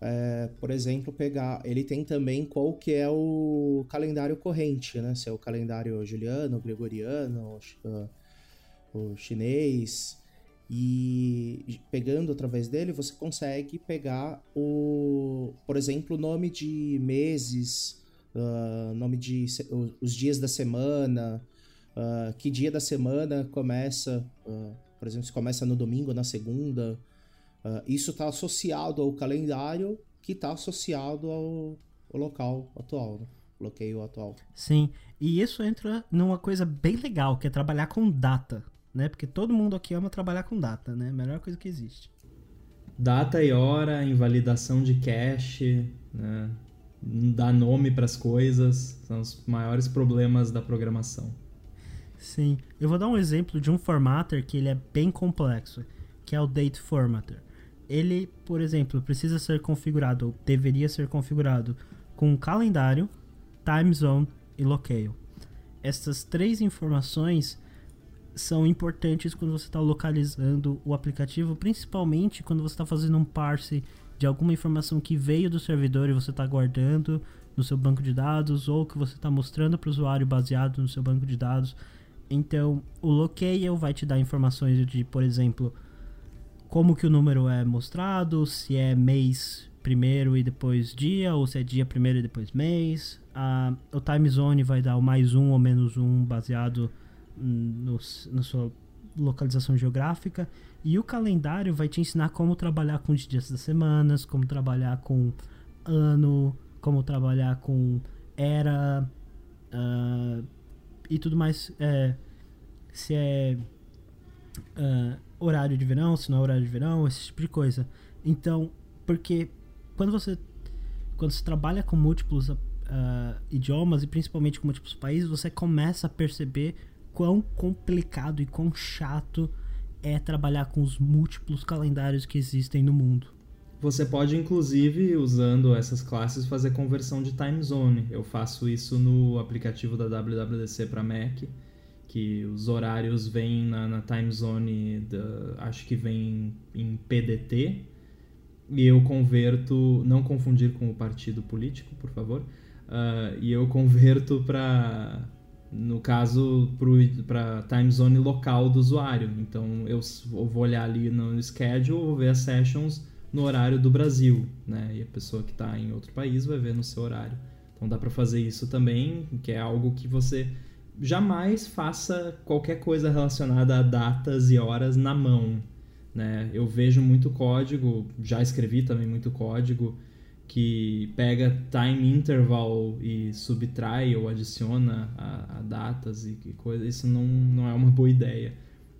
é, por exemplo, pegar. Ele tem também qual que é o calendário corrente, né? Se é o calendário juliano, gregoriano, o chinês. E pegando através dele, você consegue pegar o, por exemplo, nome de meses, uh, nome de os dias da semana, uh, que dia da semana começa, uh, por exemplo, se começa no domingo, na segunda. Uh, isso está associado ao calendário que está associado ao, ao, local atual, né? bloqueio atual. Sim, e isso entra numa coisa bem legal, que é trabalhar com data, né? Porque todo mundo aqui ama trabalhar com data, né? Melhor coisa que existe. Data e hora, invalidação de cache, né? dar nome para as coisas, são os maiores problemas da programação. Sim, eu vou dar um exemplo de um formatter que ele é bem complexo, que é o date formatter. Ele, por exemplo, precisa ser configurado, ou deveria ser configurado, com calendário, time zone e locale. Essas três informações são importantes quando você está localizando o aplicativo, principalmente quando você está fazendo um parse de alguma informação que veio do servidor e você está guardando no seu banco de dados ou que você está mostrando para o usuário baseado no seu banco de dados. Então, o locale vai te dar informações de, por exemplo, como que o número é mostrado, se é mês primeiro e depois dia, ou se é dia primeiro e depois mês. Ah, o time zone vai dar o mais um ou menos um baseado no, na sua localização geográfica. E o calendário vai te ensinar como trabalhar com os dias das semanas, como trabalhar com ano, como trabalhar com era uh, e tudo mais. É, se é uh, horário de verão, se não é horário de verão, esse tipo de coisa. Então, porque quando você quando você trabalha com múltiplos uh, idiomas e principalmente com múltiplos países, você começa a perceber quão complicado e quão chato é trabalhar com os múltiplos calendários que existem no mundo. Você pode, inclusive, usando essas classes, fazer conversão de time zone. Eu faço isso no aplicativo da WWDC para Mac, que os horários vêm na, na time zone, da, acho que vem em PDT, e eu converto, não confundir com o partido político, por favor, uh, e eu converto para no caso para time zone local do usuário. Então eu vou olhar ali no schedule, vou ver as sessions no horário do Brasil, né? E a pessoa que está em outro país vai ver no seu horário. Então dá para fazer isso também, que é algo que você jamais faça qualquer coisa relacionada a datas e horas na mão, né? Eu vejo muito código, já escrevi também muito código que pega time interval e subtrai ou adiciona a, a datas e, e coisa, isso não, não é uma boa ideia.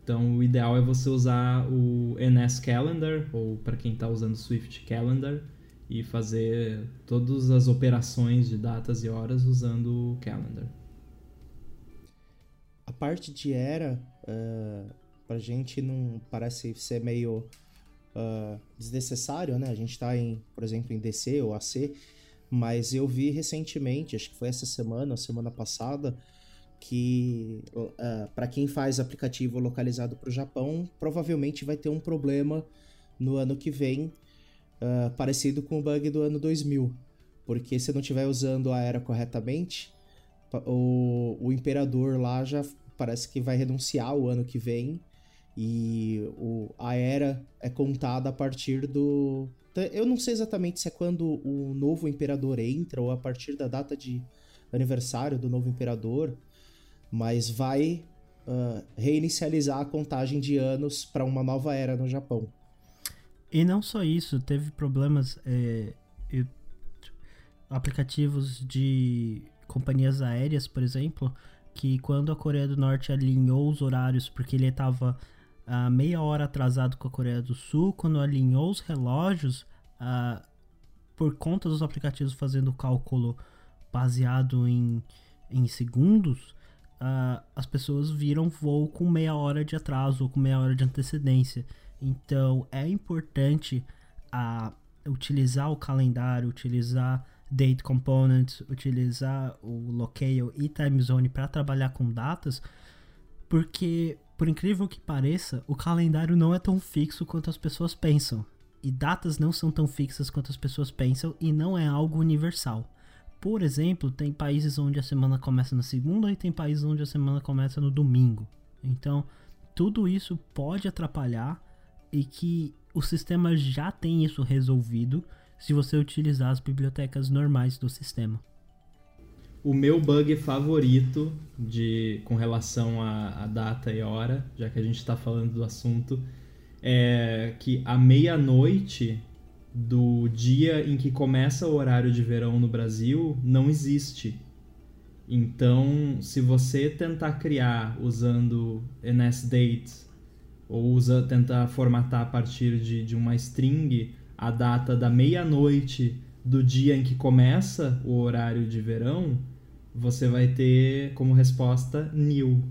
Então, o ideal é você usar o NS Calendar, ou para quem está usando Swift Calendar, e fazer todas as operações de datas e horas usando o Calendar. A parte de era, uh, eh, para gente não parece ser meio uh, desnecessário, né? A gente está em, por exemplo, em DC ou AC, mas eu vi recentemente, acho que foi essa semana, semana passada, que uh, ah, para quem faz aplicativo localizado para o Japão, provavelmente vai ter um problema no ano que vem, uh, parecido com o bug do ano 2000, porque se não estiver usando a era corretamente, o, o imperador lá já parece que vai renunciar o ano que vem e o, a era é contada a partir do. Eu não sei exatamente se é quando o novo imperador entra ou a partir da data de aniversário do novo imperador, mas vai uh, reinicializar a contagem de anos para uma nova era no Japão. E não só isso, teve problemas. É, eu, aplicativos de companhias aéreas, por exemplo, que quando a Coreia do Norte alinhou os horários porque ele estava uh, meia hora atrasado com a Coreia do Sul, quando alinhou os relógios, uh, por conta dos aplicativos fazendo o cálculo baseado em, em segundos, uh, as pessoas viram voo com meia hora de atraso ou com meia hora de antecedência. Então é importante a utilizar o calendário, utilizar date components, utilizar o locale e time zone para trabalhar com datas, porque por incrível que pareça, o calendário não é tão fixo quanto as pessoas pensam. E datas não são tão fixas quanto as pessoas pensam e não é algo universal. Por exemplo, tem países onde a semana começa na segunda e tem países onde a semana começa no domingo. Então, tudo isso pode atrapalhar e que o sistema já tem isso resolvido se você utilizar as bibliotecas normais do sistema. o meu bug favorito de com relação à, à data e hora, já que a gente está falando do assunto, é que a meia-noite do dia em que começa o horário de verão no Brasil não existe. Então, se você tentar criar usando NSDate ou usa, tentar formatar a partir de, de uma string a data da meia-noite do dia em que começa o horário de verão, você vai ter como resposta new.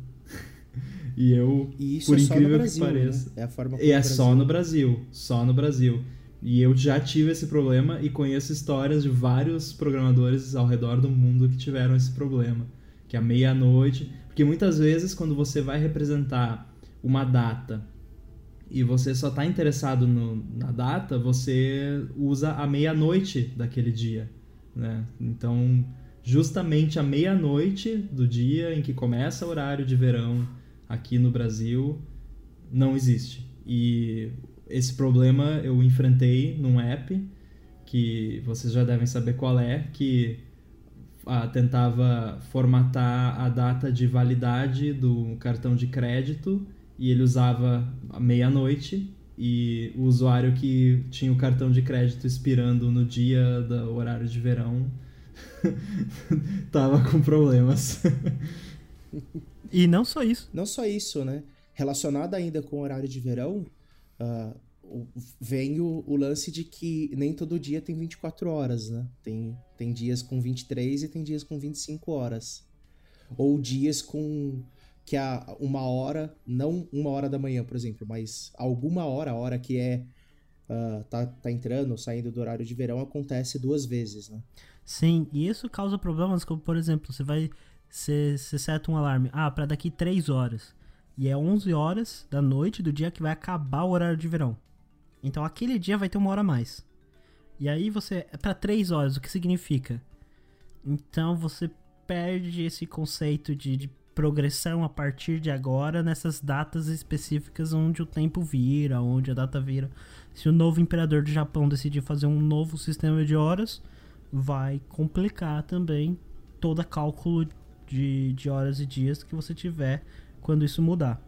e eu, e por é incrível Brasil, que pareça, né? é a forma e é só no Brasil, só no Brasil. E eu já tive esse problema e conheço histórias de vários programadores ao redor do mundo que tiveram esse problema, que a meia-noite, porque muitas vezes quando você vai representar uma data e você só está interessado no, na data, você usa a meia-noite daquele dia, né? Então, justamente a meia-noite do dia em que começa o horário de verão aqui no Brasil não existe. E esse problema eu enfrentei num app que vocês já devem saber qual é, que ah, tentava formatar a data de validade do cartão de crédito e ele usava meia-noite e o usuário que tinha o cartão de crédito expirando no dia do horário de verão tava com problemas. e não só isso. Não só isso, né? Relacionado ainda com o horário de verão, uh, vem o, o, lance de que nem todo dia tem 24 horas, né? Tem, tem dias com 23 e tem dias com 25 horas. Ou dias com que a uma hora, não uma hora da manhã, por exemplo, mas alguma hora, a hora que é uh, tá, tá entrando, saindo do horário de verão, acontece duas vezes, né? Sim, e isso causa problemas como, por exemplo, você vai. Você, seta um alarme. Ah, para daqui 3 horas. E é 11 horas da noite do dia que vai acabar o horário de verão. Então aquele dia vai ter uma hora a mais. E aí você. É pra 3 horas, o que significa? Então você perde esse conceito de, de progressão a partir de agora nessas datas específicas onde o tempo vira, onde a data vira. Se o novo imperador do Japão decidir fazer um novo sistema de horas, vai complicar também todo cálculo de, de horas e dias que você tiver quando isso mudar.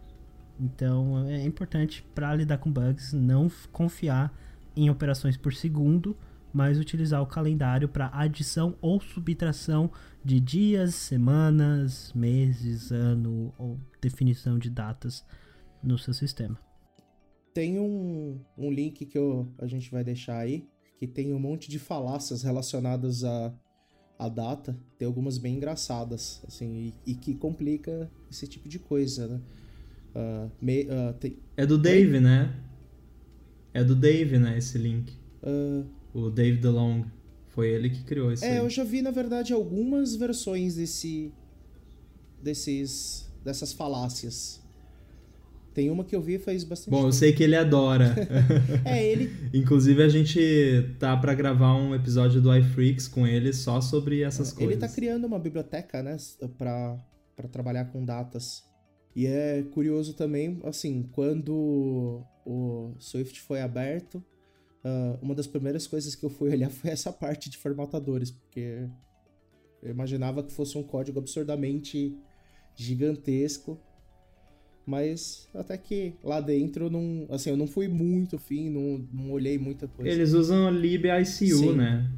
Então é importante para lidar com bugs não confiar em operações por segundo, mas utilizar o calendário para adição ou subtração de dias, semanas, meses, ano ou definição de datas no seu sistema. Tem um, um link que eu, a gente vai deixar aí, que tem um monte de falácias relacionadas a, a data. Tem algumas bem engraçadas, assim, e, e que complica esse tipo de coisa, né? Uh, me, uh, tem... É do Dave, né? É do Dave, né, esse link. Uh... O Dave DeLong. Foi ele que criou esse. É, aí. eu já vi, na verdade, algumas versões desse. desses. dessas falácias. Tem uma que eu vi faz bastante Bom, tempo. eu sei que ele adora. é, ele. Inclusive, a gente tá para gravar um episódio do iFreaks com ele só sobre essas ele coisas. Ele tá criando uma biblioteca, né, pra, pra trabalhar com datas. E é curioso também, assim, quando o Swift foi aberto, uh, uma das primeiras coisas que eu fui olhar foi essa parte de formatadores, porque eu imaginava que fosse um código absurdamente gigantesco. Mas até que lá dentro não, assim, eu não fui muito fim, não, não olhei muita coisa. Eles usam a libicu, Sim. né?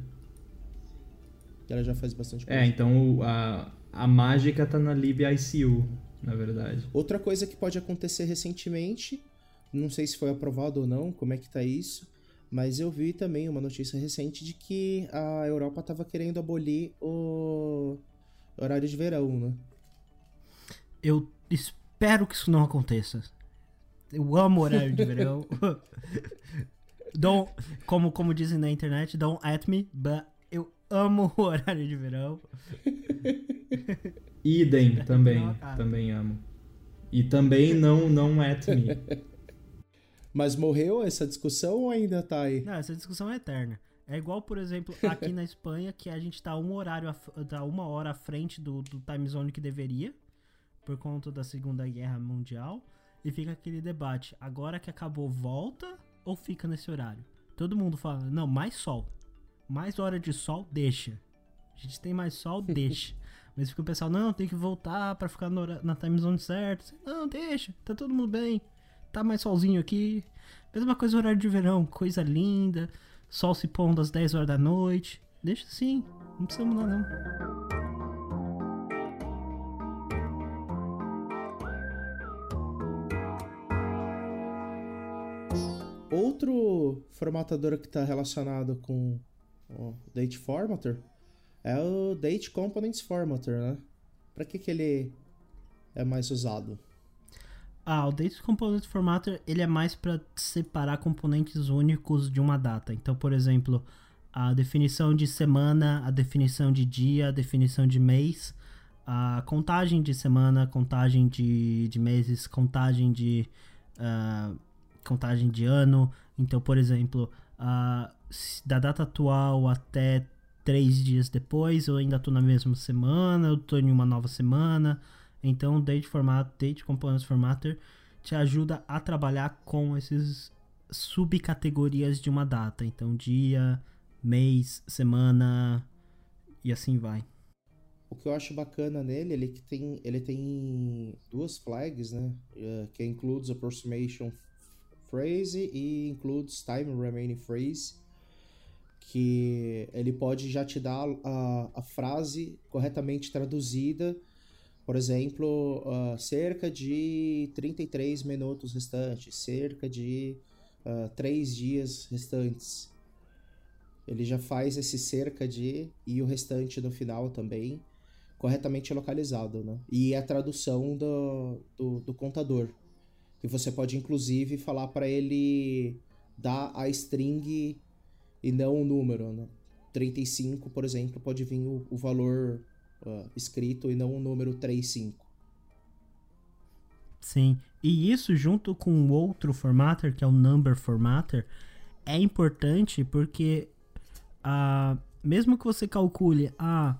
Ela já faz bastante é, coisa. É, então a, a mágica tá na libicu, na verdade. Outra coisa que pode acontecer recentemente, não sei se foi aprovado ou não, como é que tá isso, mas eu vi também uma notícia recente de que a Europa estava querendo abolir o horário de verão, né? Eu espero que isso não aconteça. Eu amo horário de verão. don't, como, como dizem na internet, don't at me, but eu amo o horário de verão. Idem, também, também amo. E também não, não at me. Mas morreu essa discussão ou ainda tá aí? Não, essa discussão é eterna. É igual, por exemplo, aqui na Espanha, que a gente tá um horário, tá uma hora à frente do, do time zone que deveria, por conta da Segunda Guerra Mundial, e fica aquele debate, agora que acabou, volta ou fica nesse horário? Todo mundo fala, não, mais sol. Mais hora de sol, deixa. A gente tem mais sol, deixa. Mas fica o pessoal, não, tem que voltar pra ficar no, na time zone certa. Não, deixa, tá todo mundo bem. Tá mais solzinho aqui. Mesma coisa horário de verão, coisa linda. Sol se pondo às 10 horas da noite. Deixa assim, não precisa mudar não. Outro formatador que está relacionado com o Date Formatter é o Date Components Formatter, né? Para que, que ele é mais usado? Ah, o Date Component Formatter ele é mais para separar componentes únicos de uma data. Então, por exemplo, a definição de semana, a definição de dia, a definição de mês, a contagem de semana, contagem de, de meses, contagem de uh, contagem de ano. Então, por exemplo, uh, da data atual até três dias depois, eu ainda estou na mesma semana, eu estou em uma nova semana. Então, o Date Format, Date Components Formatter te ajuda a trabalhar com esses subcategorias de uma data. Então, dia, mês, semana e assim vai. O que eu acho bacana nele, ele tem, ele tem duas flags, né? Uh, que includes approximation phrase e includes time remaining phrase, que ele pode já te dar a, a frase corretamente traduzida, por exemplo, uh, cerca de 33 minutos restantes, cerca de uh, 3 dias restantes. Ele já faz esse cerca de e o restante no final também corretamente localizado, né? E a tradução do, do, do contador. E você pode inclusive falar para ele dar a string e não o número. Né? 35, por exemplo, pode vir o, o valor uh, escrito e não o número 35. Sim, e isso junto com outro formatter, que é o number formatter, é importante porque uh, mesmo que você calcule, ah,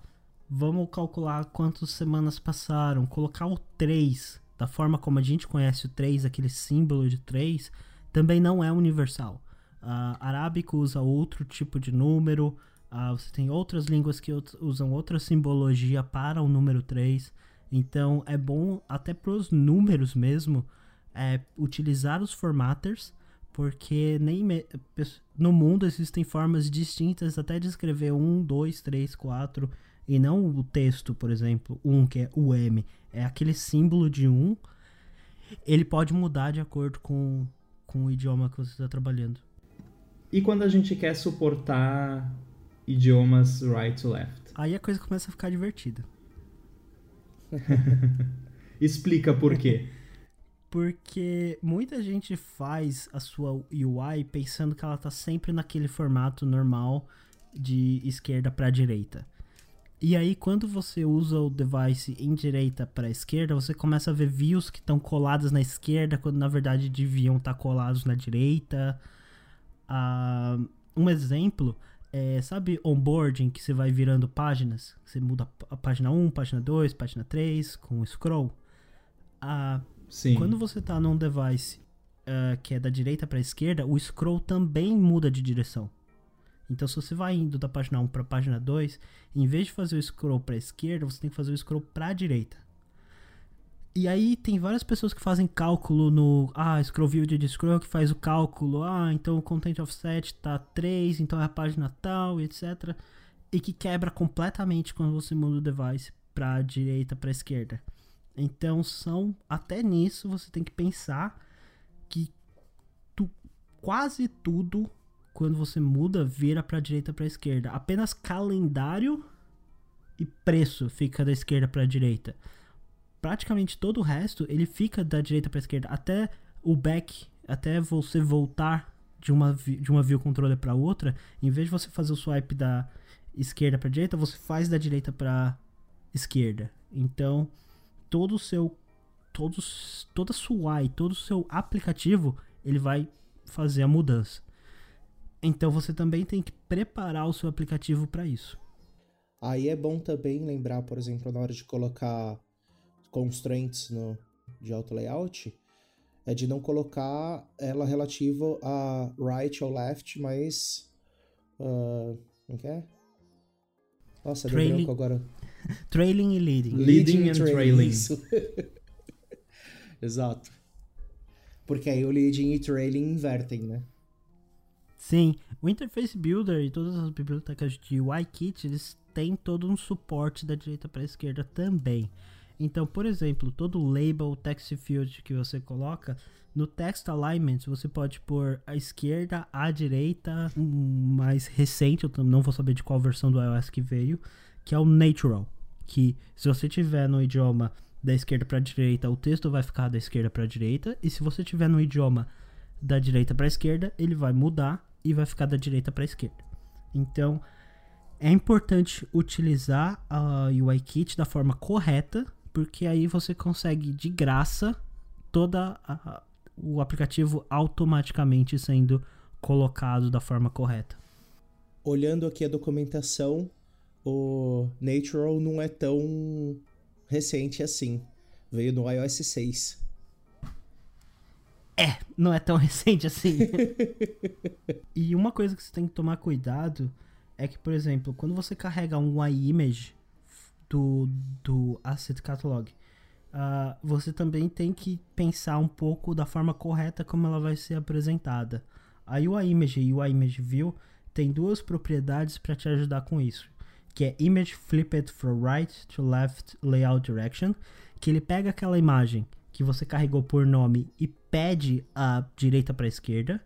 vamos calcular quantas semanas passaram, colocar o 3 da forma como a gente conhece o 3, aquele símbolo de 3, também não é universal. Uh, arábico usa outro tipo de número, uh, você tem outras línguas que usam outra simbologia para o número 3. Então é bom até para os números mesmo é, utilizar os formatters, porque nem no mundo existem formas distintas até de escrever 1, 2, 3, 4 e não o texto, por exemplo, 1 que é o M é aquele símbolo de um, ele pode mudar de acordo com, com o idioma que você está trabalhando. E quando a gente quer suportar idiomas right to left? Aí a coisa começa a ficar divertida. Explica por quê. Porque muita gente faz a sua UI pensando que ela está sempre naquele formato normal de esquerda para direita. E aí, quando você usa o device em direita para esquerda, você começa a ver views que estão coladas na esquerda, quando na verdade deviam estar tá colados na direita. Uh, um exemplo é, sabe, onboarding, que você vai virando páginas? Você muda a página 1, página 2, página 3, com scroll. Uh, Sim. Quando você está num device uh, que é da direita para esquerda, o scroll também muda de direção. Então, se você vai indo da página 1 para a página 2, em vez de fazer o scroll para a esquerda, você tem que fazer o scroll para a direita. E aí tem várias pessoas que fazem cálculo no ah, scroll view de scroll que faz o cálculo, ah, então o content offset tá 3, então é a página tal, etc. E que quebra completamente quando você muda o device para direita para esquerda. Então são até nisso você tem que pensar que tu, quase tudo quando você muda, vira para direita para esquerda. Apenas calendário e preço fica da esquerda para direita. Praticamente todo o resto ele fica da direita para esquerda, até o back, até você voltar de uma de uma view controller para outra, em vez de você fazer o swipe da esquerda para direita, você faz da direita para esquerda. Então, todo o seu todos toda sua UI, todo o seu aplicativo, ele vai fazer a mudança. Então você também tem que preparar o seu aplicativo para isso. Aí é bom também lembrar, por exemplo, na hora de colocar constraints no, de auto layout, é de não colocar ela relativa a right ou left, mas. Uh, como que é? Nossa, Trailing... deu branco agora. trailing e leading. Leading and trailing. Isso. Exato. Porque aí o leading e trailing invertem, né? Sim, o Interface Builder e todas as bibliotecas de UIKit, eles têm todo um suporte da direita para a esquerda também. Então, por exemplo, todo label, text field que você coloca, no text alignment você pode pôr a esquerda, a direita, um mais recente, eu não vou saber de qual versão do iOS que veio, que é o natural, que se você tiver no idioma da esquerda para a direita, o texto vai ficar da esquerda para a direita, e se você tiver no idioma da direita para a esquerda, ele vai mudar e vai ficar da direita para a esquerda. Então, é importante utilizar a UIKit da forma correta, porque aí você consegue de graça toda o aplicativo automaticamente sendo colocado da forma correta. Olhando aqui a documentação, o Natural não é tão recente assim. Veio no iOS 6. É, não é tão recente assim. e uma coisa que você tem que tomar cuidado é que, por exemplo, quando você carrega um iMage do, do Asset Catalog, uh, você também tem que pensar um pouco da forma correta como ela vai ser apresentada. A UIMage e UIMage View tem duas propriedades para te ajudar com isso, que é Image Flipped from Right to Left Layout Direction, que ele pega aquela imagem que você carregou por nome e pede a direita para a esquerda.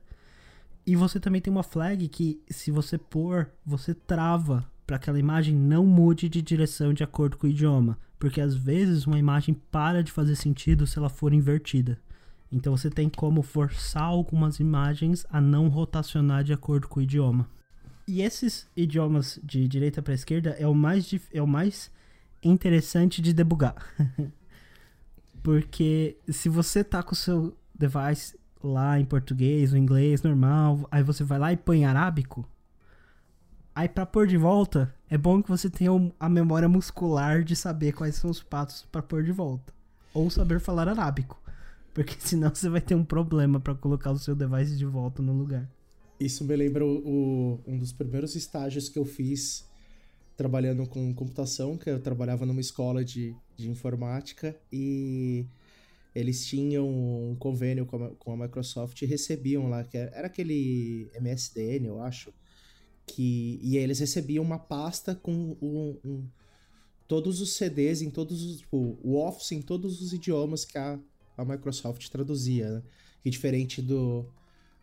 E você também tem uma flag que, se você pôr, você trava para que aquela imagem não mude de direção de acordo com o idioma, porque às vezes uma imagem para de fazer sentido se ela for invertida. Então você tem como forçar algumas imagens a não rotacionar de acordo com o idioma. E esses idiomas de direita para esquerda é o mais é o mais interessante de debugar. Porque se você tá com o seu device lá em português ou inglês normal, aí você vai lá e põe arábico, aí para pôr de volta, é bom que você tenha a memória muscular de saber quais são os passos para pôr de volta. Ou saber falar arábico. Porque senão você vai ter um problema para colocar o seu device de volta no lugar. Isso me lembra o, o, um dos primeiros estágios que eu fiz trabalhando com computação, que eu trabalhava numa escola de, de informática e eles tinham um convênio com a, com a Microsoft e recebiam lá, que era, aquele MSDN, eu acho, que e eles recebiam uma pasta com um, um, todos os CDs em todos os tipo, o Office em todos os idiomas que a, a Microsoft traduzia, né? Que diferente do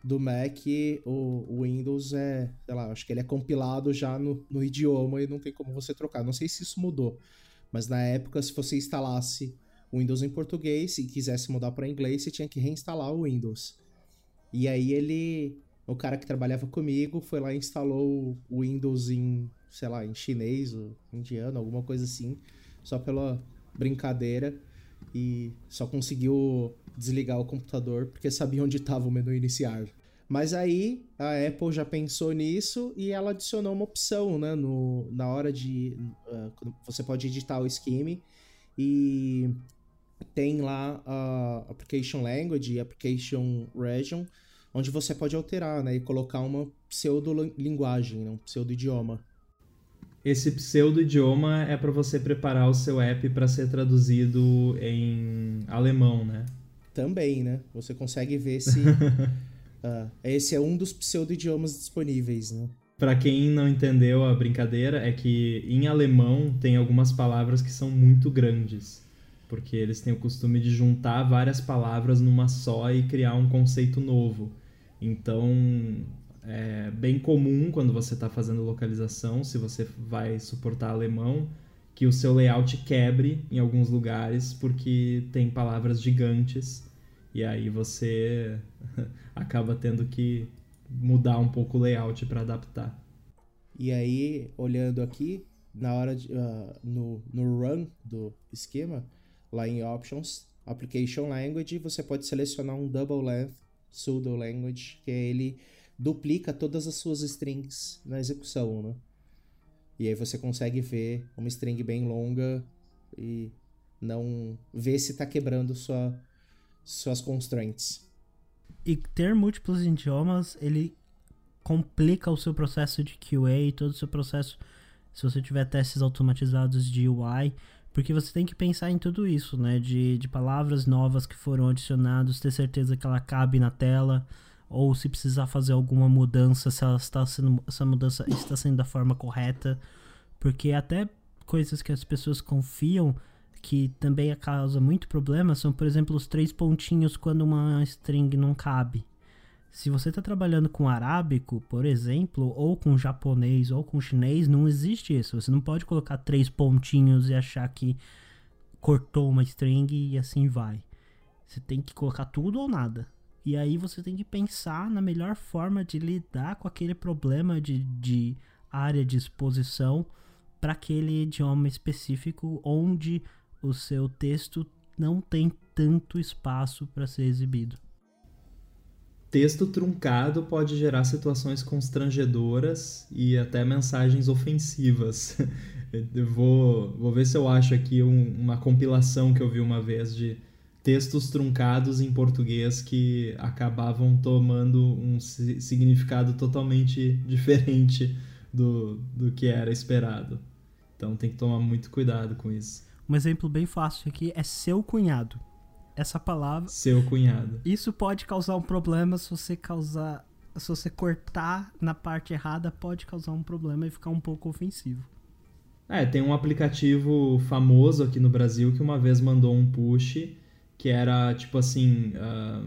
do Mac, o, Windows é, sei lá, acho que ele é compilado já no, no idioma e não tem como você trocar. Não sei se isso mudou, mas na época, se você instalasse o Windows em português e quisesse mudar para inglês, você tinha que reinstalar o Windows. E aí ele, o cara que trabalhava comigo, foi lá e instalou o Windows em, sei lá, em chinês ou indiano, alguma coisa assim, só pela brincadeira e só conseguiu desligar o computador porque sabia onde estava o menu iniciar. Mas aí a Apple já pensou nisso e ela adicionou uma opção, né? No, na hora de. Uh, você pode editar o scheme e tem lá a Application Language e Application Region, onde você pode alterar, né? E colocar uma pseudo-linguagem, né, um pseudo-idioma. Esse pseudo-idioma é para você preparar o seu app para ser traduzido em alemão, né? Também, né? Você consegue ver se. uh, esse é um dos pseudo-idiomas disponíveis, né? Para quem não entendeu a brincadeira, é que em alemão tem algumas palavras que são muito grandes. Porque eles têm o costume de juntar várias palavras numa só e criar um conceito novo. Então, é bem comum quando você está fazendo localização, se você vai suportar alemão, que o seu layout quebre em alguns lugares porque tem palavras gigantes e aí você acaba tendo que mudar um pouco o layout para adaptar. E aí, olhando aqui, na hora de, uh, no, no run do esquema, lá em options, application language, você pode selecionar um double length pseudo language, que é ele duplica todas as suas strings na execução, né? E aí você consegue ver uma string bem longa e não ver se está quebrando sua, suas constraints. E ter múltiplos idiomas, ele complica o seu processo de QA, todo o seu processo se você tiver testes automatizados de UI, porque você tem que pensar em tudo isso, né? De, de palavras novas que foram adicionadas, ter certeza que ela cabe na tela, ou se precisar fazer alguma mudança, se ela está sendo, essa mudança está sendo da forma correta, porque até coisas que as pessoas confiam que também causa muito problema são, por exemplo, os três pontinhos quando uma string não cabe. Se você está trabalhando com arábico, por exemplo, ou com japonês ou com chinês, não existe isso. Você não pode colocar três pontinhos e achar que cortou uma string e assim vai. Você tem que colocar tudo ou nada. E aí você tem que pensar na melhor forma de lidar com aquele problema de, de área de exposição para aquele idioma específico onde o seu texto não tem tanto espaço para ser exibido. Texto truncado pode gerar situações constrangedoras e até mensagens ofensivas. Eu vou, vou ver se eu acho aqui um, uma compilação que eu vi uma vez de textos truncados em português que acabavam tomando um significado totalmente diferente do, do que era esperado. Então tem que tomar muito cuidado com isso. Um exemplo bem fácil aqui é seu cunhado. Essa palavra. Seu cunhado. Isso pode causar um problema se você causar. Se você cortar na parte errada, pode causar um problema e ficar um pouco ofensivo. É, tem um aplicativo famoso aqui no Brasil que uma vez mandou um push que era tipo assim. Uh,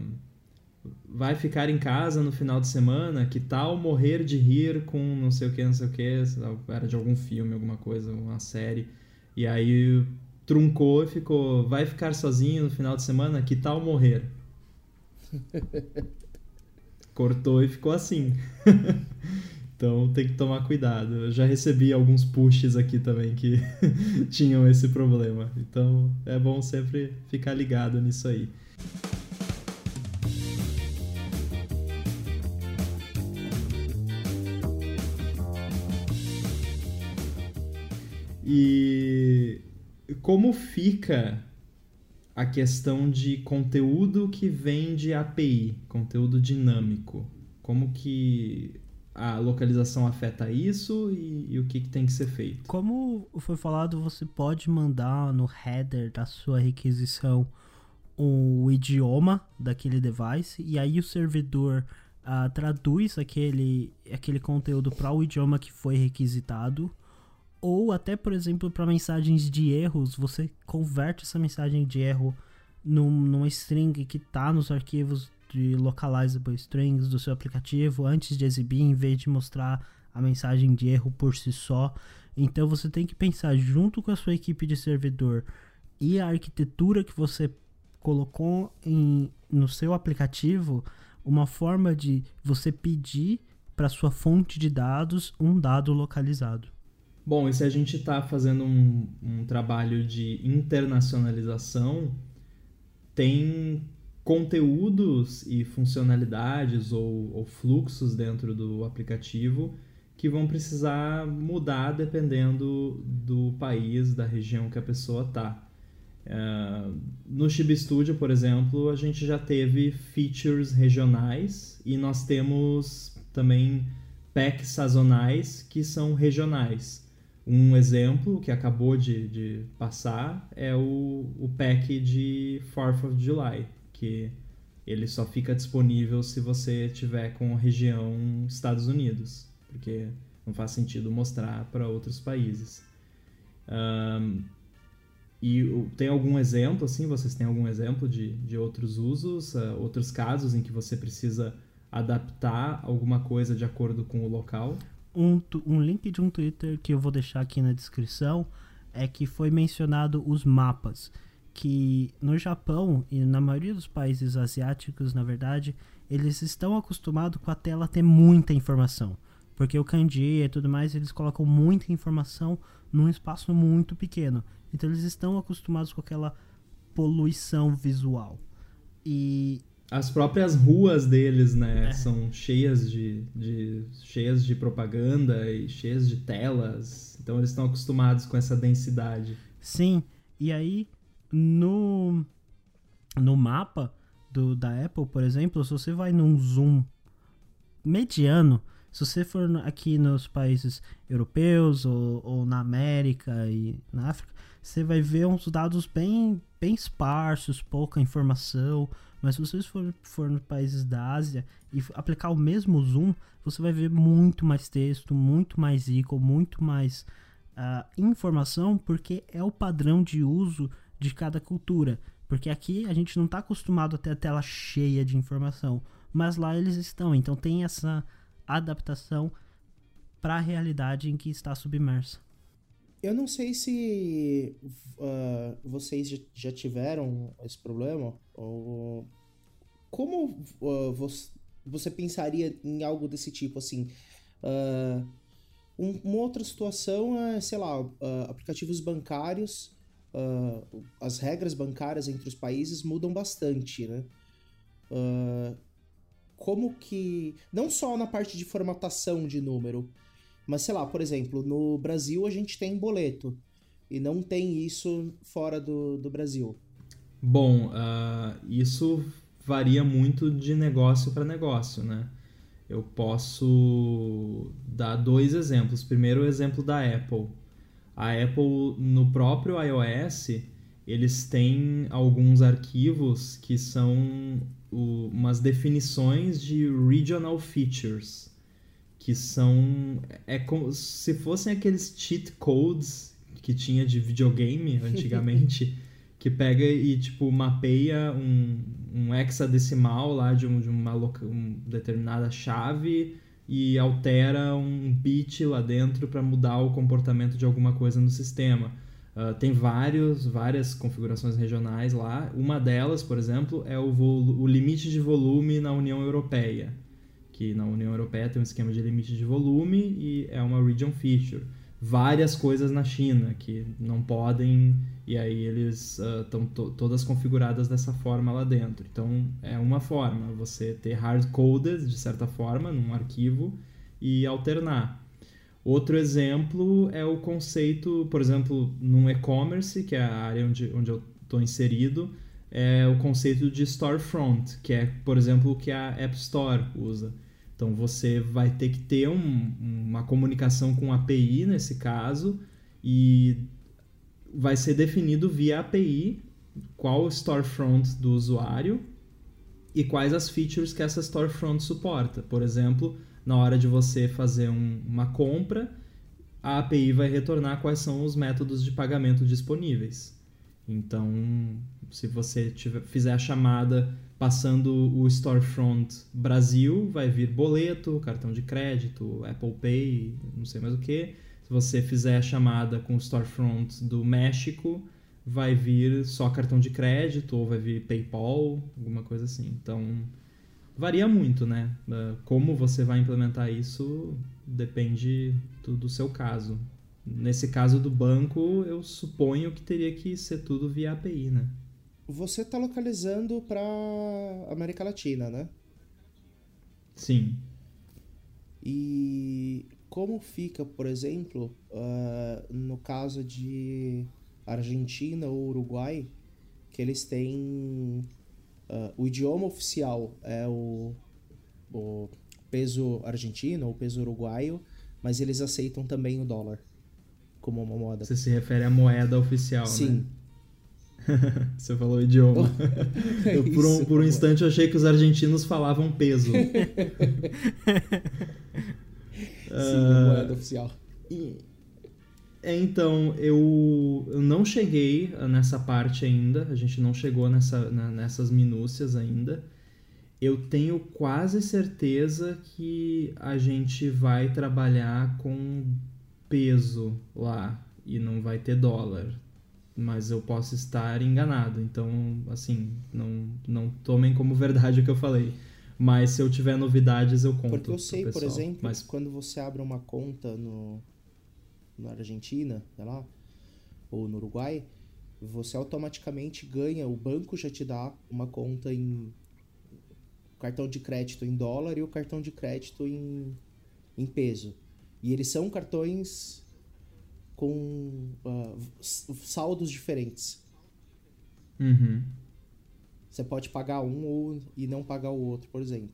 vai ficar em casa no final de semana, que tal morrer de rir com não sei o que, não sei o que, era de algum filme, alguma coisa, uma série. E aí truncou e ficou, vai ficar sozinho no final de semana, que tal morrer? Cortou e ficou assim. então tem que tomar cuidado. Eu já recebi alguns pushes aqui também que tinham esse problema. Então é bom sempre ficar ligado nisso aí. E como fica a questão de conteúdo que vem de API, conteúdo dinâmico? Como que a localização afeta isso e, e o que, que, tem que ser feito? Como foi falado, você pode mandar no header da sua requisição o idioma daquele device e aí o servidor uh, traduz aquele, aquele conteúdo para o idioma que foi requisitado ou até, por exemplo, para mensagens de erros, você converte essa mensagem de erro num, numa string que está nos arquivos de localizable strings do seu aplicativo antes de exibir, em vez de mostrar a mensagem de erro por si só. Então você tem que pensar junto com a sua equipe de servidor e a arquitetura que você colocou em, no seu aplicativo, uma forma de você pedir para sua fonte de dados um dado localizado. Bom, e se a gente está fazendo um, um trabalho de internacionalização, tem conteúdos e funcionalidades ou, ou, fluxos dentro do aplicativo que vão precisar mudar dependendo do país, da região que a pessoa está. Uh, no Chib Studio, por exemplo, a gente já teve features regionais e nós temos também packs sazonais que são regionais. Um exemplo que acabou de, de passar é o, o pack de 4th of July, que ele só fica disponível se você tiver com região Estados Unidos, porque não faz sentido mostrar para outros países. Um, e tem algum exemplo, assim, vocês têm algum exemplo de, de outros usos, uh, outros casos em que você precisa adaptar alguma coisa de acordo com o local? um, um link de um Twitter que eu vou deixar aqui na descrição é que foi mencionado os mapas. Que no Japão e na maioria dos países asiáticos, na verdade, eles estão acostumados com a tela ter muita informação. Porque o kanji e tudo mais, eles colocam muita informação num espaço muito pequeno. Então eles estão acostumados com aquela poluição visual. E as próprias ruas deles, né, é. são cheias de, de, cheias de propaganda e cheias de telas. Então eles estão acostumados com essa densidade. Sim. E aí no no mapa do da Apple, por exemplo, se você vai num zoom mediano, Se você for aqui nos países europeus ou, ou na América e na África, você vai ver uns dados bem, bem esparsos, pouca informação. Mas se você for, for nos países da Ásia e aplicar o mesmo zoom, você vai ver muito mais texto, muito mais ícone, muito mais uh, informação, porque é o padrão de uso de cada cultura. Porque aqui a gente não está acostumado a ter a tela cheia de informação, mas lá eles estão. Então tem essa adaptação para a realidade em que está submersa. Eu não sei se uh, vocês já tiveram esse problema, ou como uh, você pensaria em algo desse tipo, assim? Uh, um, uma outra situação é, sei lá, aplicativos bancários, as regras bancárias entre os países mudam bastante, né? como que. Não só na parte de formatação de número, mas sei lá, por exemplo, no Brasil a gente tem boleto. E não tem isso fora do, do Brasil. Bom, uh, isso varia muito de negócio para negócio, né? Eu posso dar dois exemplos. Primeiro, o exemplo da Apple. A Apple, no próprio iOS, eles têm alguns arquivos que são o, umas definições de regional features, que são é como se fossem aqueles cheat codes que tinha de videogame antigamente, que pega e tipo mapeia um, um hexadecimal lá de, um, de uma, uma determinada chave e altera um bit lá dentro para mudar o comportamento de alguma coisa no sistema. Uh, tem vários, várias configurações regionais lá. Uma delas, por exemplo, é o, o limite de volume na União Europeia. Que na União Europeia tem um esquema de limite de volume e é uma region feature. Várias coisas na China que não podem, e aí eles estão uh, to todas configuradas dessa forma lá dentro. Então é uma forma, você ter hard-coded, de certa forma, num arquivo e alternar. Outro exemplo é o conceito, por exemplo, num e-commerce, que é a área onde, onde eu estou inserido, é o conceito de storefront, que é, por exemplo, o que a App Store usa. Então você vai ter que ter um, uma comunicação com API nesse caso e vai ser definido via API qual storefront do usuário e quais as features que essa storefront suporta. Por exemplo, na hora de você fazer um, uma compra, a API vai retornar quais são os métodos de pagamento disponíveis. Então, se você tiver, fizer a chamada passando o storefront Brasil, vai vir boleto, cartão de crédito, Apple Pay, não sei mais o que. Se você fizer a chamada com o storefront do México, vai vir só cartão de crédito ou vai vir PayPal, alguma coisa assim. Então, varia muito, né? Como você vai implementar isso depende do, do seu caso. Nesse caso do banco, eu suponho que teria que ser tudo via API, né? Você está localizando para América Latina, né? Sim. E como fica, por exemplo, uh, no caso de Argentina ou Uruguai, que eles têm Uh, o idioma oficial é o, o peso argentino ou peso uruguaio, mas eles aceitam também o dólar como uma moeda. Você se refere à moeda oficial, Sim. né? Você falou idioma. eu, por um, por um instante eu achei que os argentinos falavam peso. Sim, uh, moeda oficial. E, é, então, eu, eu não cheguei nessa parte ainda, a gente não chegou nessa, na, nessas minúcias ainda. Eu tenho quase certeza que a gente vai trabalhar com peso lá e não vai ter dólar. Mas eu posso estar enganado, então, assim, não, não tomem como verdade o que eu falei. Mas se eu tiver novidades, eu conto. Porque eu sei, por exemplo, Mas... quando você abre uma conta no, na Argentina, sei lá, ou no Uruguai, você automaticamente ganha, o banco já te dá uma conta em cartão de crédito em dólar e o cartão de crédito em, em peso. E eles são cartões com uh, saldos diferentes. Uhum. Você pode pagar um ou, e não pagar o outro, por exemplo.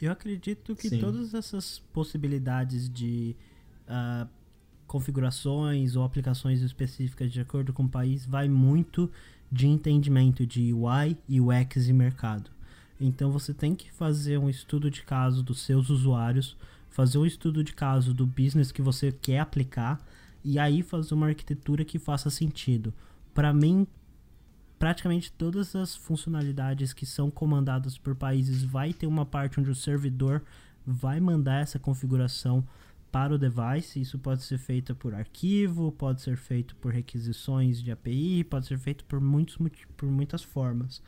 Eu acredito que Sim. todas essas possibilidades de uh, configurações ou aplicações específicas de acordo com o país vai muito de entendimento de UI, UX e mercado. Então você tem que fazer um estudo de caso dos seus usuários, fazer um estudo de caso do business que você quer aplicar e aí fazer uma arquitetura que faça sentido. Para mim, praticamente todas as funcionalidades que são comandadas por países vai ter uma parte onde o servidor vai mandar essa configuração para o device. Isso pode ser feito por arquivo, pode ser feito por requisições de API, pode ser feito por, muitos, por muitas formas.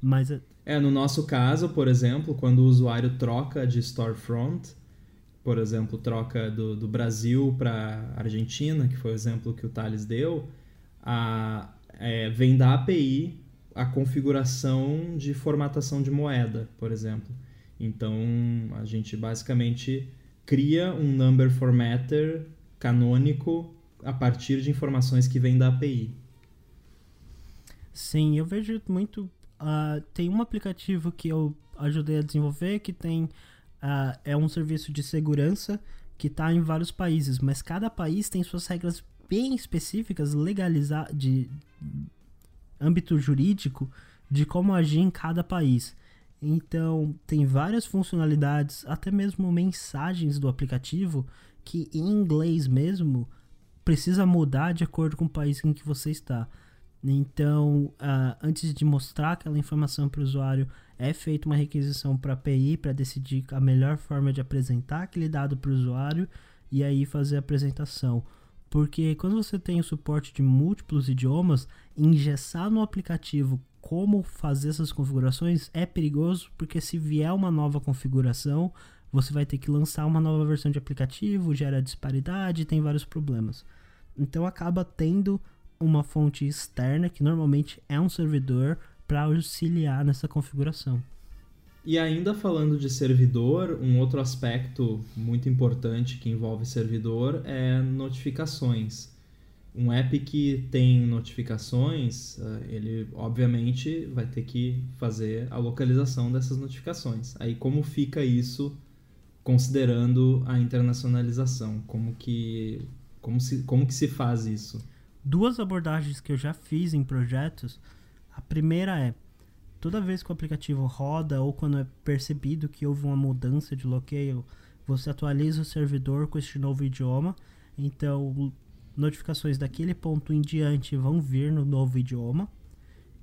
Mas é, é, no nosso caso, por exemplo, quando o usuário troca de storefront, por exemplo, troca do, do Brasil para Argentina, que foi o exemplo que o Thales deu, a, é, vem da API a configuração de formatação de moeda, por exemplo. Então, a gente basicamente cria um number formatter canônico a partir de informações que vêm da API. Sim, eu vejo muito. Uh, tem um aplicativo que eu ajudei a desenvolver que tem. Uh, é um serviço de segurança que está em vários países, mas cada país tem suas regras bem específicas, legalizar de âmbito jurídico, de como agir em cada país. Então, tem várias funcionalidades, até mesmo mensagens do aplicativo, que em inglês mesmo precisa mudar de acordo com o país em que você está. Então, uh, antes de mostrar aquela informação para o usuário, é feita uma requisição para a API para decidir a melhor forma de apresentar aquele dado para o usuário e aí fazer a apresentação. Porque quando você tem o suporte de múltiplos idiomas, engessar no aplicativo como fazer essas configurações é perigoso, porque se vier uma nova configuração, você vai ter que lançar uma nova versão de aplicativo, gera disparidade, tem vários problemas. Então acaba tendo uma fonte externa, que normalmente é um servidor, para auxiliar nessa configuração. E ainda falando de servidor, um outro aspecto muito importante que envolve servidor é notificações. Um app que tem notificações, eh, ele obviamente vai ter que fazer a localização dessas notificações. Aí como fica isso considerando a internacionalização? Como que como se, como que se faz isso? Duas abordagens que eu já fiz em projetos. A primeira é toda vez que o aplicativo roda ou quando é percebido que houve uma mudança de bloqueio, você atualiza o servidor com este novo idioma. Então, notificações daquele ponto em diante vão vir no novo idioma.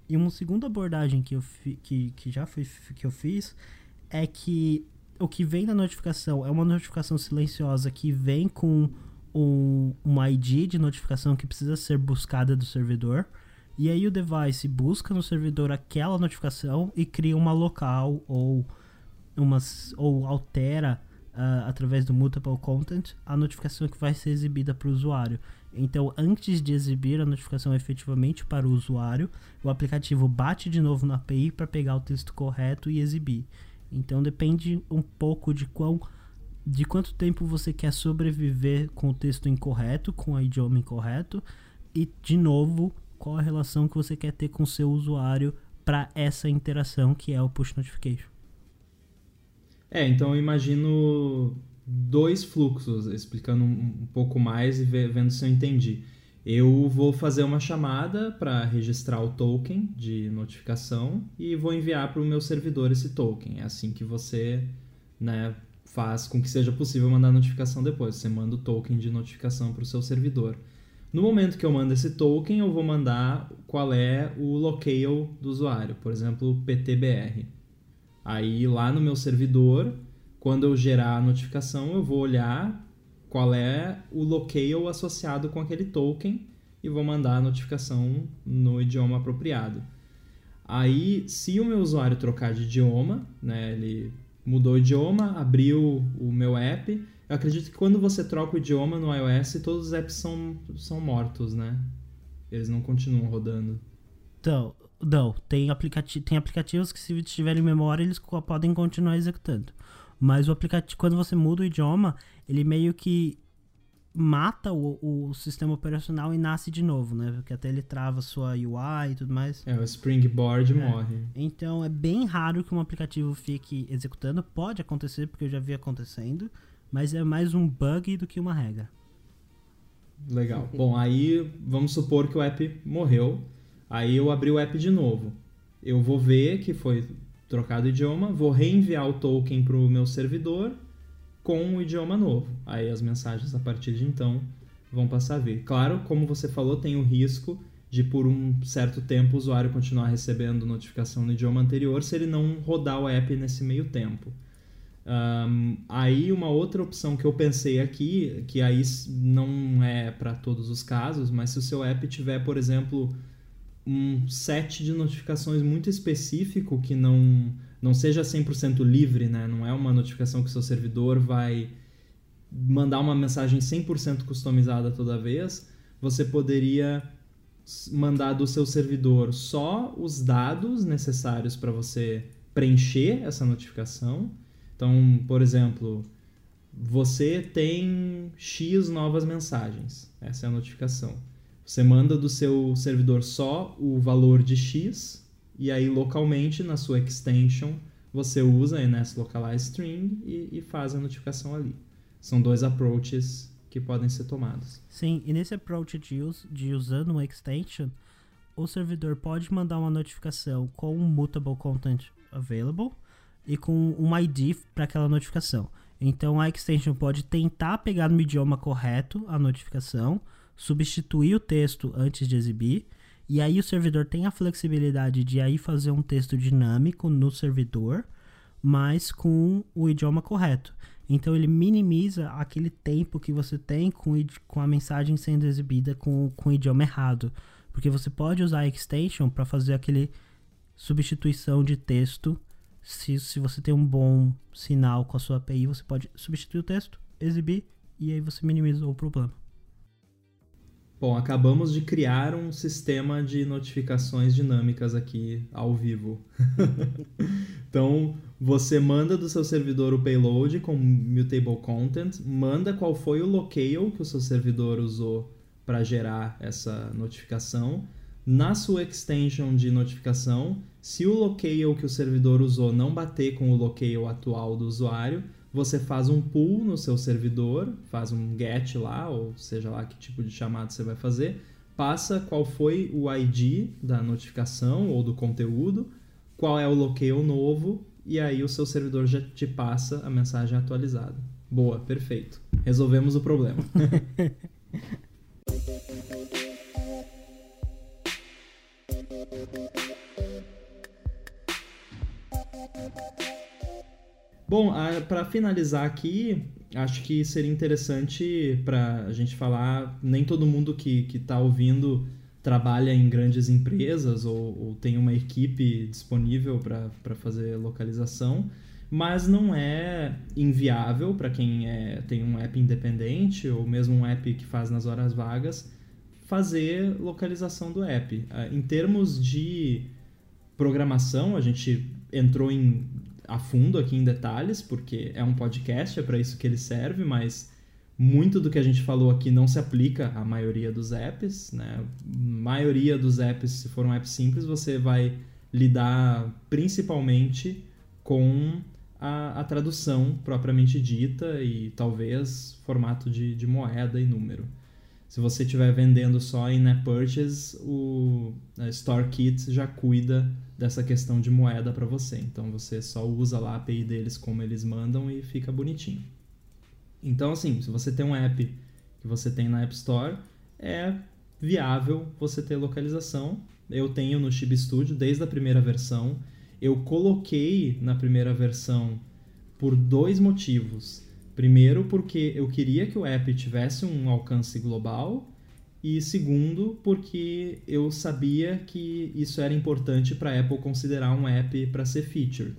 E uma segunda abordagem que, eu que, que já fui, que eu fiz é que o que vem da notificação é uma notificação silenciosa que vem com um, um ID de notificação que precisa ser buscada do servidor. E aí o device busca no servidor aquela notificação e cria uma local ou umas ou altera uh, através do multiple content a notificação que vai ser exibida para o usuário. Então, antes de exibir a notificação efetivamente para o usuário, o aplicativo bate de novo na API para pegar o texto correto e exibir. Então, depende um pouco de quão de quanto tempo você quer sobreviver com o texto incorreto, com o idioma incorreto e de novo qual a relação que você quer ter com o seu usuário para essa interação que é o push notification. É, então eu imagino dois fluxos, explicando um pouco mais e vendo se eu entendi. Eu vou fazer uma chamada para registrar o token de notificação e vou enviar para o meu servidor esse token. É assim que você né, faz com que seja possível mandar notificação depois. Você manda o token de notificação para o seu servidor. No momento que eu mando esse token, eu vou mandar qual é o locale do usuário, por exemplo, PTBR. Aí lá no meu servidor, quando eu gerar a notificação, eu vou olhar qual é o locale associado com aquele token e vou mandar a notificação no idioma apropriado. Aí, se o meu usuário trocar de idioma, né, ele mudou o idioma, abriu o meu app, eu acredito que quando você troca o idioma no iOS, todos os apps são, são mortos, né? Eles não continuam rodando. Então, não, tem, aplicati tem aplicativos que se tiverem memória, eles podem continuar executando. Mas o aplicativo, quando você muda o idioma, ele meio que mata o, o, sistema operacional e nasce de novo, né? Porque até ele trava sua UI e tudo mais. É, o Springboard é. morre. Então é bem raro que um aplicativo fique executando. Pode acontecer, porque eu já vi acontecendo, mas é mais um bug do que uma regra. Legal. Bom, aí vamos supor que o app morreu. Aí eu abri o app de novo. Eu vou ver que foi trocado o idioma, vou reenviar o token para o meu servidor com o idioma novo. Aí as mensagens a partir de então vão passar a vir. Claro, como você falou, tem o risco de por um certo tempo o usuário continuar recebendo notificação no idioma anterior se ele não rodar o app nesse meio tempo. Um, aí uma outra opção que eu pensei aqui, que aí não é para todos os casos, mas se o seu app tiver, por exemplo, um set de notificações muito específico que não não seja 100% livre, né? Não é uma notificação que o seu servidor vai mandar uma mensagem 100% customizada toda vez. Você poderia mandar do seu servidor só os dados necessários para você preencher essa notificação. Então, por exemplo, você tem X novas mensagens. Essa é a notificação. Você manda do seu servidor só o valor de X e aí localmente na sua extension você usa a NS Localize String e, e faz a notificação ali. São dois approaches que podem ser tomados. Sim, e nesse approach de, us de usando uma extension, o servidor pode mandar uma notificação com um mutable content available e com um ID para aquela notificação. Então a extension pode tentar pegar no idioma correto a notificação, substituir o texto antes de exibir e aí o servidor tem a flexibilidade de aí fazer um texto dinâmico no servidor, mas com o idioma correto. Então ele minimiza aquele tempo que você tem com, com a mensagem sendo exibida com, com o idioma errado. Porque você pode usar a extension para fazer aquele substituição de texto. Se, se você tem um bom sinal com a sua API, você pode substituir o texto, exibir e aí você minimiza o problema. Bom, acabamos de criar um sistema de notificações dinâmicas aqui ao vivo. então, você manda do seu servidor o payload com mutable content, manda qual foi o locale que o seu servidor usou para gerar essa notificação. Na sua extension de notificação, se o locale que o servidor usou não bater com o locale atual do usuário, você faz um pull no seu servidor, faz um get lá, ou seja lá que tipo de chamada você vai fazer, passa qual foi o ID da notificação ou do conteúdo, qual é o locale novo, e aí o seu servidor já te passa a mensagem atualizada. Boa, perfeito. Resolvemos o problema. Bom, para finalizar aqui, acho que seria interessante para a gente falar. Nem todo mundo que está ouvindo trabalha em grandes empresas ou, ou tem uma equipe disponível para fazer localização, mas não é inviável para quem é, tem um app independente ou mesmo um app que faz nas horas vagas fazer localização do app. Ah, em termos de programação, a gente entrou em a fundo aqui em detalhes, porque é um podcast, é para isso que ele serve, mas muito do que a gente falou aqui não se aplica à maioria dos apps, né? A maioria dos apps, se for um app simples, você vai lidar principalmente com a, a tradução propriamente dita e talvez formato de, de moeda e número. Se você estiver vendendo só em App Purchase, o Store Kit já cuida dessa questão de moeda para você. Então você só usa lá a API deles como eles mandam e fica bonitinho. Então assim, se você tem um app que você tem na App Store, é viável você ter localização. Eu tenho no Chib Studio desde a primeira versão. Eu coloquei na primeira versão por dois motivos. Primeiro, porque eu queria que o app tivesse um alcance global, e segundo, porque eu sabia que isso era importante para a Apple considerar um app para ser featured.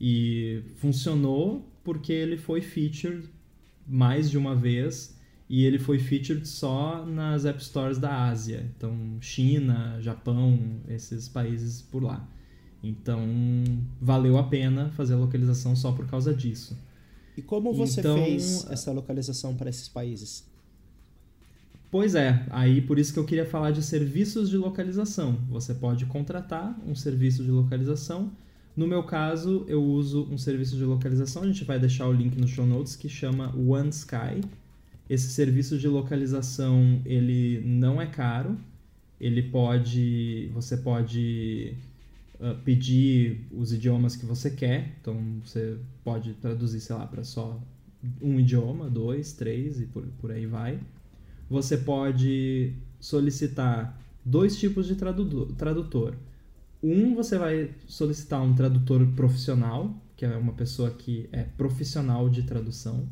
E funcionou porque ele foi featured mais de uma vez e ele foi featured só nas App Stores da Ásia, então China, Japão, esses países por lá. Então valeu a pena fazer a localização só por causa disso. E como você então, fez essa localização para esses países? Pois é, aí por isso que eu queria falar de serviços de localização. Você pode contratar um serviço de localização. No meu caso, eu uso um serviço de localização, a gente vai deixar o link no show notes, que chama OneSky. Esse serviço de localização, ele não é caro. Ele pode, você pode uh, pedir os idiomas que você quer. Então, você pode traduzir, sei lá, para só um idioma, dois, três e por, por aí vai você pode solicitar dois tipos de tradutor. Um, você vai solicitar um tradutor profissional, que é uma pessoa que é profissional de tradução.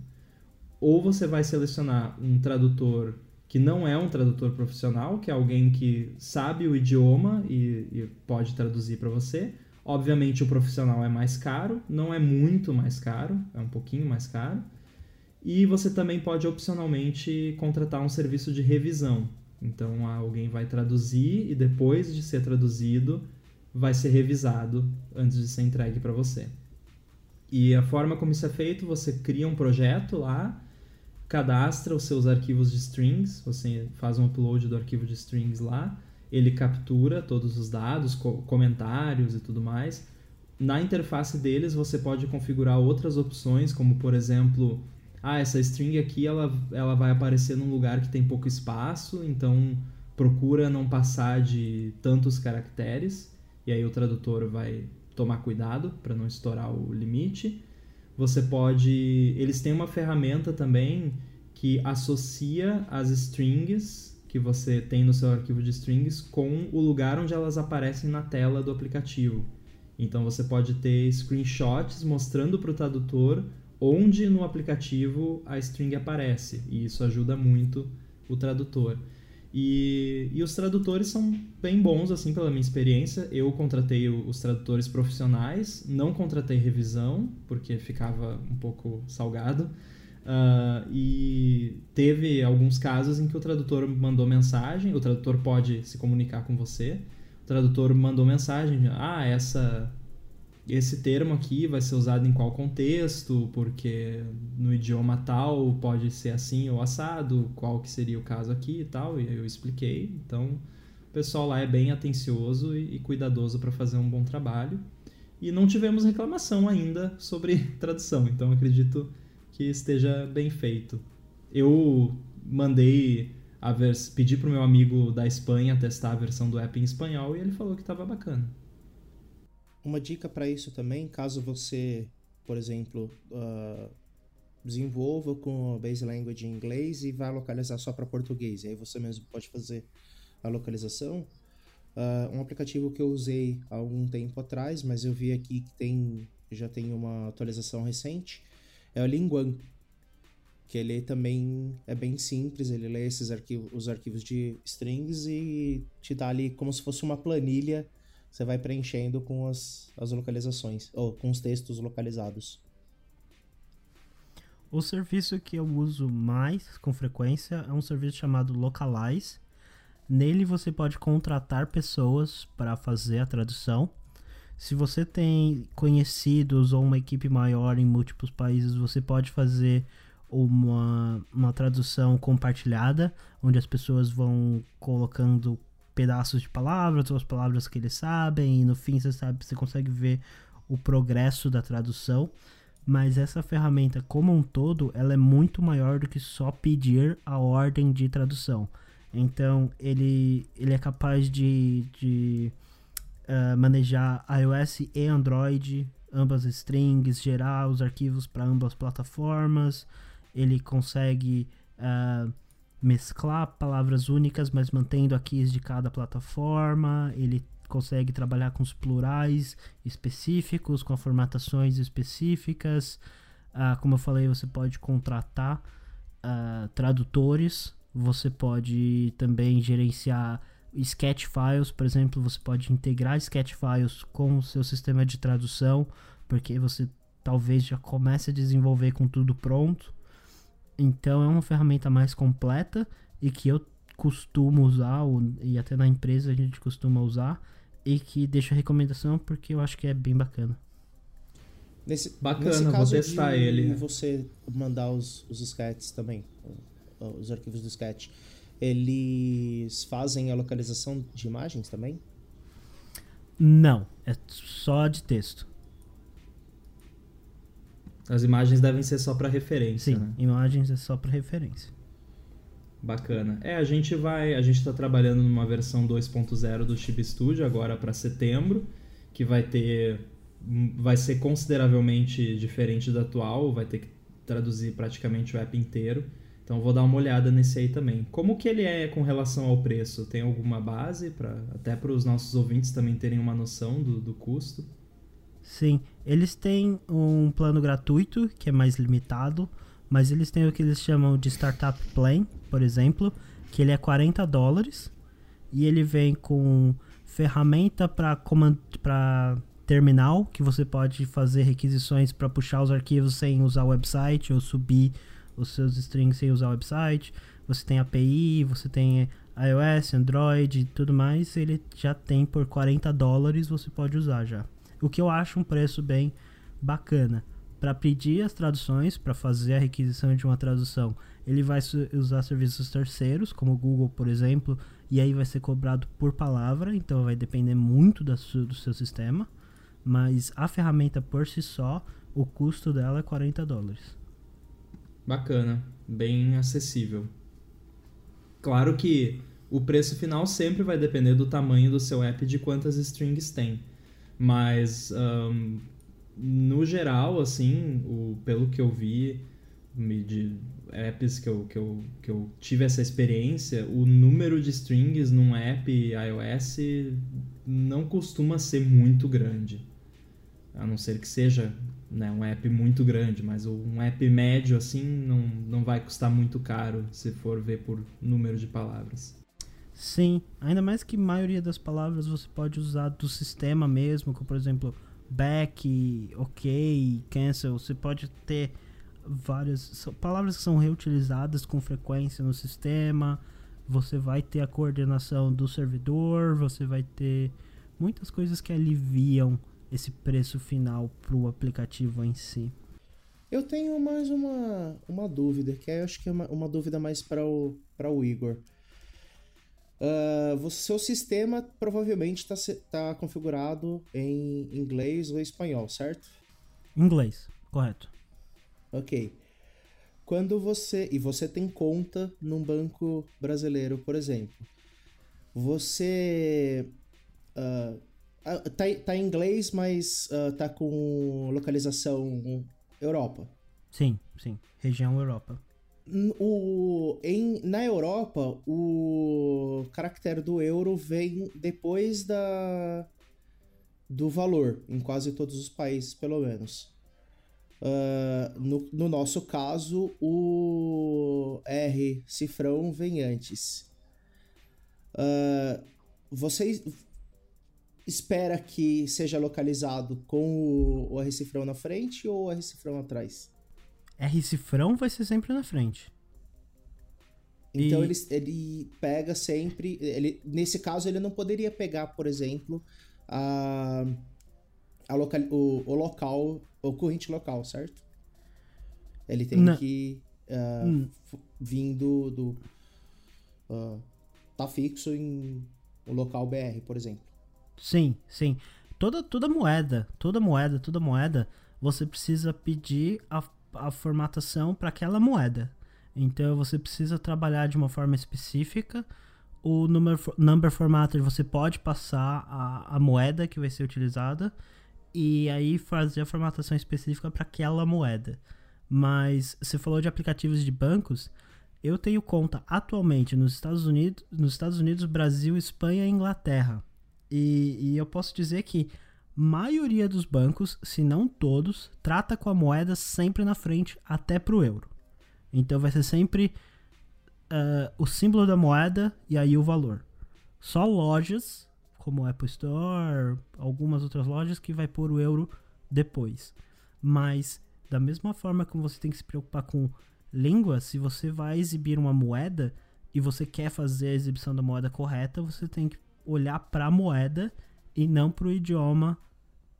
Ou você vai selecionar um tradutor que não é um tradutor profissional, que é alguém que sabe o idioma e, e pode traduzir para você. Obviamente, o profissional é mais caro, não é muito mais caro, é um pouquinho mais caro. E você também pode opcionalmente contratar um serviço de revisão. Então alguém vai traduzir e depois de ser traduzido vai ser revisado antes de ser entregue para você. E a forma como isso é feito, você cria um projeto lá, cadastra os seus arquivos de strings, você faz um upload do arquivo de strings lá, ele captura todos os dados, comentários e tudo mais. Na interface deles você pode configurar outras opções, como por exemplo, ah, essa string aqui ela, ela vai aparecer num lugar que tem pouco espaço, então procura não passar de tantos caracteres, e aí o tradutor vai tomar cuidado para não estourar o limite. Você pode. Eles têm uma ferramenta também que associa as strings que você tem no seu arquivo de strings com o lugar onde elas aparecem na tela do aplicativo. Então você pode ter screenshots mostrando para o tradutor onde no aplicativo a string aparece, e isso ajuda muito o tradutor. E, e os tradutores são bem bons, assim, pela minha experiência. Eu contratei os tradutores profissionais, não contratei revisão, porque ficava um pouco salgado. Uh, e teve alguns casos em que o tradutor mandou mensagem, o tradutor pode se comunicar com você. O tradutor mandou mensagem: ah, essa esse termo aqui vai ser usado em qual contexto, porque no idioma tal pode ser assim ou assado, qual que seria o caso aqui e tal, e eu expliquei. Então, o pessoal lá é bem atencioso e, cuidadoso para fazer um bom trabalho. E não tivemos reclamação ainda sobre tradução, então acredito que esteja bem feito. Eu mandei a vers o meu amigo da Espanha testar a versão do app em espanhol e ele falou que estava bacana. Uma dica para isso também, caso você, por exemplo, uh, desenvolva com a base language em inglês e vá localizar só para português, e aí você mesmo pode fazer a localização. Uh, um aplicativo que eu usei há algum tempo atrás, mas eu vi aqui que tem já tem uma atualização recente, é o Linguan, que ele também é bem simples, ele lê esses arquivos, os arquivos de strings e te dá ali como se fosse uma planilha você vai preenchendo com as, as localizações, ou com os textos localizados. O serviço que eu uso mais com frequência é um serviço chamado Localize. Nele você pode contratar pessoas para fazer a tradução. Se você tem conhecidos ou uma equipe maior em múltiplos países, você pode fazer uma, uma tradução compartilhada, onde as pessoas vão colocando pedaços de palavras, ou as palavras que eles sabem, e no fim você sabe, você consegue ver o progresso da tradução. Mas essa ferramenta, como um todo, ela é muito maior do que só pedir a ordem de tradução. Então, ele, ele é capaz de, de uh, manejar iOS e Android, ambas strings, gerar os arquivos para ambas plataformas. Ele consegue uh, mesclar palavras únicas, mas mantendo a keys de cada plataforma. Ele consegue trabalhar com os plurais específicos, com formatações específicas. Uh, como eu falei, você pode contratar uh, tradutores. Você pode também gerenciar sketch files, por exemplo, você pode integrar sketch files com o seu sistema de tradução, porque você talvez já comece a desenvolver com tudo pronto. Então é uma ferramenta mais completa e que eu costumo usar, e até na empresa a gente costuma usar, e que deixa recomendação porque eu acho que é bem bacana. Nesse, bacana, nesse caso vou testar de ele. você mandar os, os sketches também, os arquivos do sketch. eles fazem a localização de imagens também? Não, é só de texto. As imagens devem ser só para referência, Sim, né? imagens é só para referência. Bacana. É, a gente vai, a gente está trabalhando numa versão 2.0 do Chib Studio agora para setembro, que vai ter vai ser consideravelmente diferente da atual, vai ter que traduzir praticamente o app inteiro. Então vou dar uma olhada nesse aí também. Como que ele é com relação ao preço? Tem alguma base para até para os nossos ouvintes também terem uma noção do, do custo? Sim, eles têm um plano gratuito que é mais limitado, mas eles têm o que eles chamam de Startup Plan, por exemplo, que ele é 40 dólares e ele vem com ferramenta para terminal, que você pode fazer requisições para puxar os arquivos sem usar o website ou subir os seus strings sem usar o website. Você tem API, você tem iOS, Android e tudo mais. Ele já tem por 40 dólares, você pode usar já. O que eu acho um preço bem bacana. Para pedir as traduções, para fazer a requisição de uma tradução, ele vai usar serviços terceiros, como o Google, por exemplo, e aí vai ser cobrado por palavra, então vai depender muito do seu sistema mas a ferramenta por si só, o custo dela é 40 dólares. Bacana, bem acessível. Claro que o preço final sempre vai depender do tamanho do seu app e de quantas strings tem. Mas, um, no geral, assim, o, pelo que eu vi de apps que eu, que, eu, que eu tive essa experiência, o número de strings num app iOS não costuma ser muito grande a não ser que seja né, um app muito grande, mas um app médio assim não, não vai custar muito caro se for ver por número de palavras. Sim, ainda mais que a maioria das palavras você pode usar do sistema mesmo, como por exemplo back, ok, cancel, você pode ter várias palavras que são reutilizadas com frequência no sistema. Você vai ter a coordenação do servidor, você vai ter muitas coisas que aliviam esse preço final para o aplicativo em si. Eu tenho mais uma, uma dúvida, que acho que é uma, uma dúvida mais para o, o Igor. Uh, seu sistema provavelmente está tá configurado em inglês ou espanhol, certo? Inglês, correto. Ok. Quando você. E você tem conta num banco brasileiro, por exemplo. Você. Uh, tá, tá em inglês, mas uh, tá com localização Europa. Sim, sim. Região Europa. O, em, na Europa, o caractere do euro vem depois da, do valor, em quase todos os países, pelo menos. Uh, no, no nosso caso, o R cifrão vem antes. Uh, vocês espera que seja localizado com o, o R-cifrão na frente ou o R-cifrão atrás? R-cifrão vai ser sempre na frente. Então e... ele, ele pega sempre. Ele, nesse caso, ele não poderia pegar, por exemplo, a, a local, o, o local, o corrente local, certo? Ele tem não. que uh, hum. vir do. do uh, tá fixo em o local BR, por exemplo. Sim, sim. Toda, toda moeda, toda moeda, toda moeda, você precisa pedir a, a formatação para aquela moeda. Então você precisa trabalhar de uma forma específica. O number, number formatter você pode passar a, a moeda que vai ser utilizada e aí fazer a formatação específica para aquela moeda. Mas você falou de aplicativos de bancos. Eu tenho conta atualmente nos Estados Unidos, nos Estados Unidos, Brasil, Espanha e Inglaterra. E, e eu posso dizer que maioria dos bancos, se não todos, trata com a moeda sempre na frente, até para o euro. Então vai ser sempre uh, o símbolo da moeda e aí o valor. Só lojas, como Apple Store, algumas outras lojas, que vai pôr o euro depois. Mas, da mesma forma que você tem que se preocupar com língua, se você vai exibir uma moeda e você quer fazer a exibição da moeda correta, você tem que olhar para a moeda e não para o idioma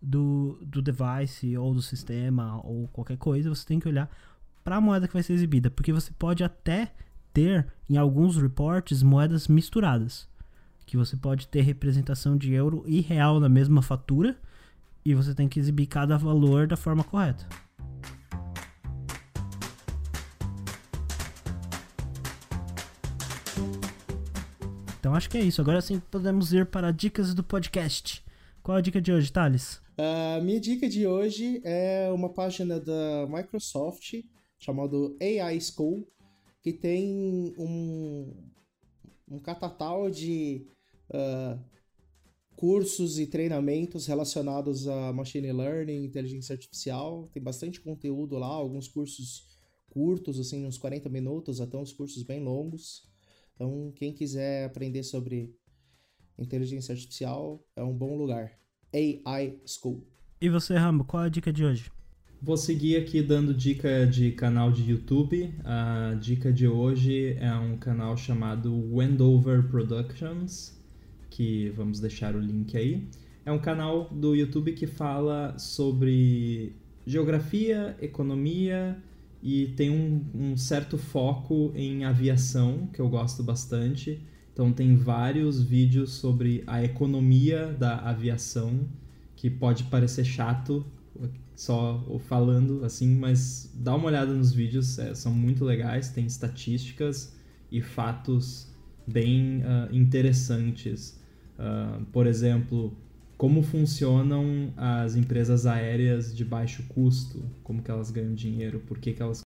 do, do device ou do sistema ou qualquer coisa. Você tem que olhar para a moeda que vai ser exibida, porque você pode até ter em alguns reports moedas misturadas, que você pode ter representação de euro e real na mesma fatura e você tem que exibir cada valor da forma correta. Então acho que é isso. Agora sim podemos ir para dicas do podcast. Qual a dica de hoje, Thales? A minha dica de hoje é uma página da Microsoft chamada AI School, que tem um, um catatal de uh, cursos e treinamentos relacionados a machine learning, inteligência artificial. Tem bastante conteúdo lá, alguns cursos curtos, assim, uns 40 minutos, até uns cursos bem longos. Então, quem quiser aprender sobre inteligência artificial é um bom lugar. AI School. E você, Rambo, qual é a dica de hoje? Vou seguir aqui dando dica de canal de YouTube. A dica de hoje é um canal chamado Wendover Productions, que vamos deixar o link aí. É um canal do YouTube que fala sobre geografia, economia e tem um, um certo foco em aviação, que eu gosto bastante. Então tem vários vídeos sobre a economia da aviação, que pode parecer chato só falando assim, mas dá uma olhada nos vídeos, é, são muito legais, tem estatísticas e fatos bem uh, interessantes. Uh, por exemplo, como funcionam as empresas aéreas de baixo custo, como que elas ganham dinheiro, por que, que elas